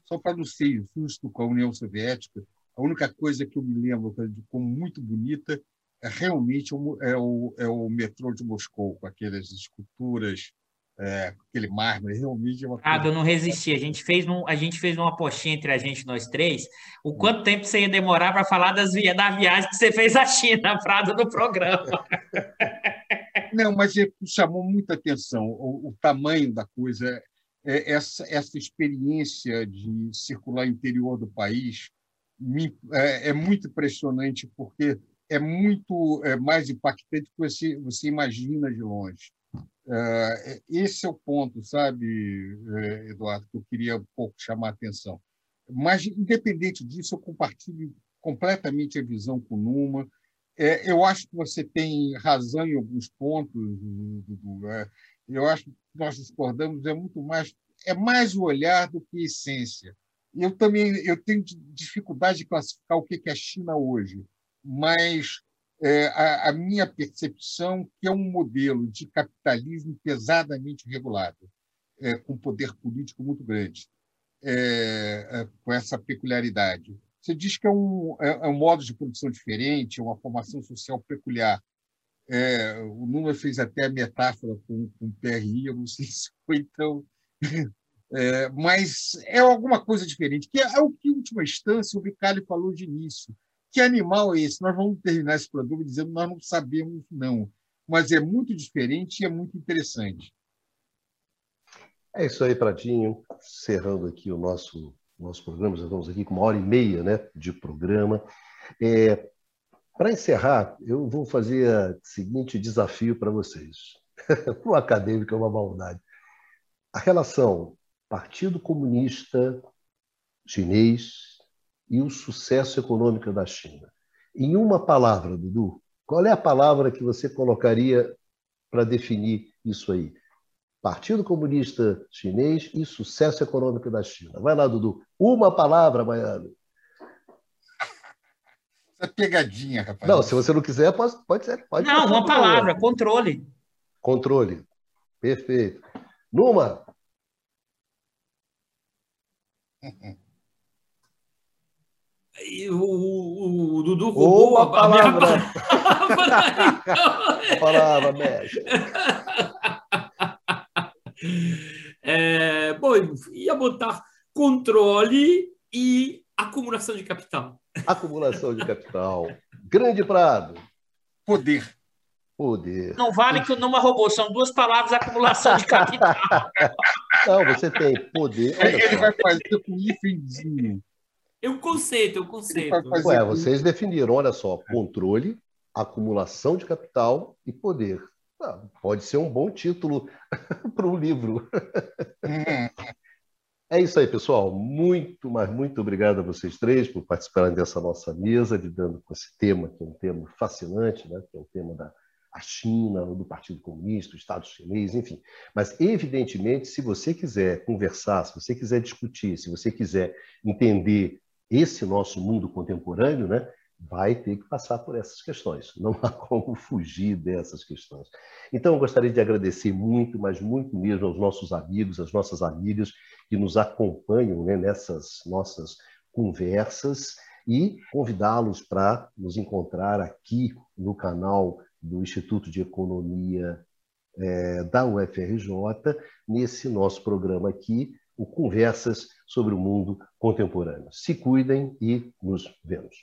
Só para não ser injusto com a União Soviética, a única coisa que eu me lembro como muito bonita é realmente o, é o, é o metrô de Moscou, com aquelas esculturas, é, aquele mármore, realmente é uma coisa... Ah, eu não resisti. A gente, fez um, a gente fez uma apostinha entre a gente, nós três. O quanto tempo você ia demorar para falar das via, da viagem que você fez à China, Prado, no programa? Não, mas chamou muita atenção o, o tamanho da coisa, é, essa, essa experiência de circular interior do país me, é, é muito impressionante, porque é muito é, mais impactante do que você, você imagina de longe. É, esse é o ponto, sabe, é, Eduardo, que eu queria um pouco chamar a atenção. Mas, independente disso, eu compartilho completamente a visão com Numa. É, eu acho que você tem razão em alguns pontos. É, eu acho que nós discordamos, é muito mais, é mais o olhar do que a essência. Eu também eu tenho dificuldade de classificar o que é a China hoje mas é, a, a, minha percepção que é um modelo de capitalismo pesadamente regulado, é, com poder político muito grande, é, é com essa peculiaridade. Você diz que é um, é, é um modo de produção diferente, uma formação social peculiar. É, o Numa fez até a metáfora com, com o PRI, eu não sei se foi tão. mas é alguma coisa diferente, que é, o que, em última instância, o Vicali falou de início que animal é esse? Nós vamos terminar esse programa dizendo nós não sabemos, não. Mas é muito diferente e é muito interessante. É isso aí, Pratinho. Encerrando aqui o nosso, nosso programa, já estamos aqui com uma hora e meia né, de programa. É, para encerrar, eu vou fazer o seguinte desafio para vocês. o acadêmico é uma maldade. A relação Partido Comunista Chinês e o sucesso econômico da China. Em uma palavra, Dudu, qual é a palavra que você colocaria para definir isso aí? Partido Comunista Chinês e sucesso econômico da China. Vai lá, Dudu. Uma palavra, Baiano. É pegadinha, rapaz. Não, se você não quiser, pode, pode ser. Pode não, uma palavra, controle. Controle. Perfeito. Numa. o, o, Dudu roubou a, palavra. a palavra. palavra, mestre. É, bom, ia botar controle e acumulação de capital. Acumulação de capital. Grande Prado. Poder. Poder. Não vale que o Numa roubou, são duas palavras acumulação de capital. Não, você tem poder. Ele vai fazer com hífenzinho. É um conceito, é um conceito. Ué, vocês definiram, olha só, controle, acumulação de capital e poder. Ah, pode ser um bom título para um livro. É isso aí, pessoal. Muito, mas muito obrigado a vocês três por participarem dessa nossa mesa, lidando com esse tema, que é um tema fascinante, né? que é o tema da China, do Partido Comunista, do Estado chinês, enfim. Mas, evidentemente, se você quiser conversar, se você quiser discutir, se você quiser entender esse nosso mundo contemporâneo, né, vai ter que passar por essas questões. Não há como fugir dessas questões. Então, eu gostaria de agradecer muito, mas muito mesmo aos nossos amigos, às nossas amigas que nos acompanham né, nessas nossas conversas e convidá-los para nos encontrar aqui no canal do Instituto de Economia é, da UFRJ, nesse nosso programa aqui, o Conversas sobre o Mundo Contemporâneo. Se cuidem e nos vemos.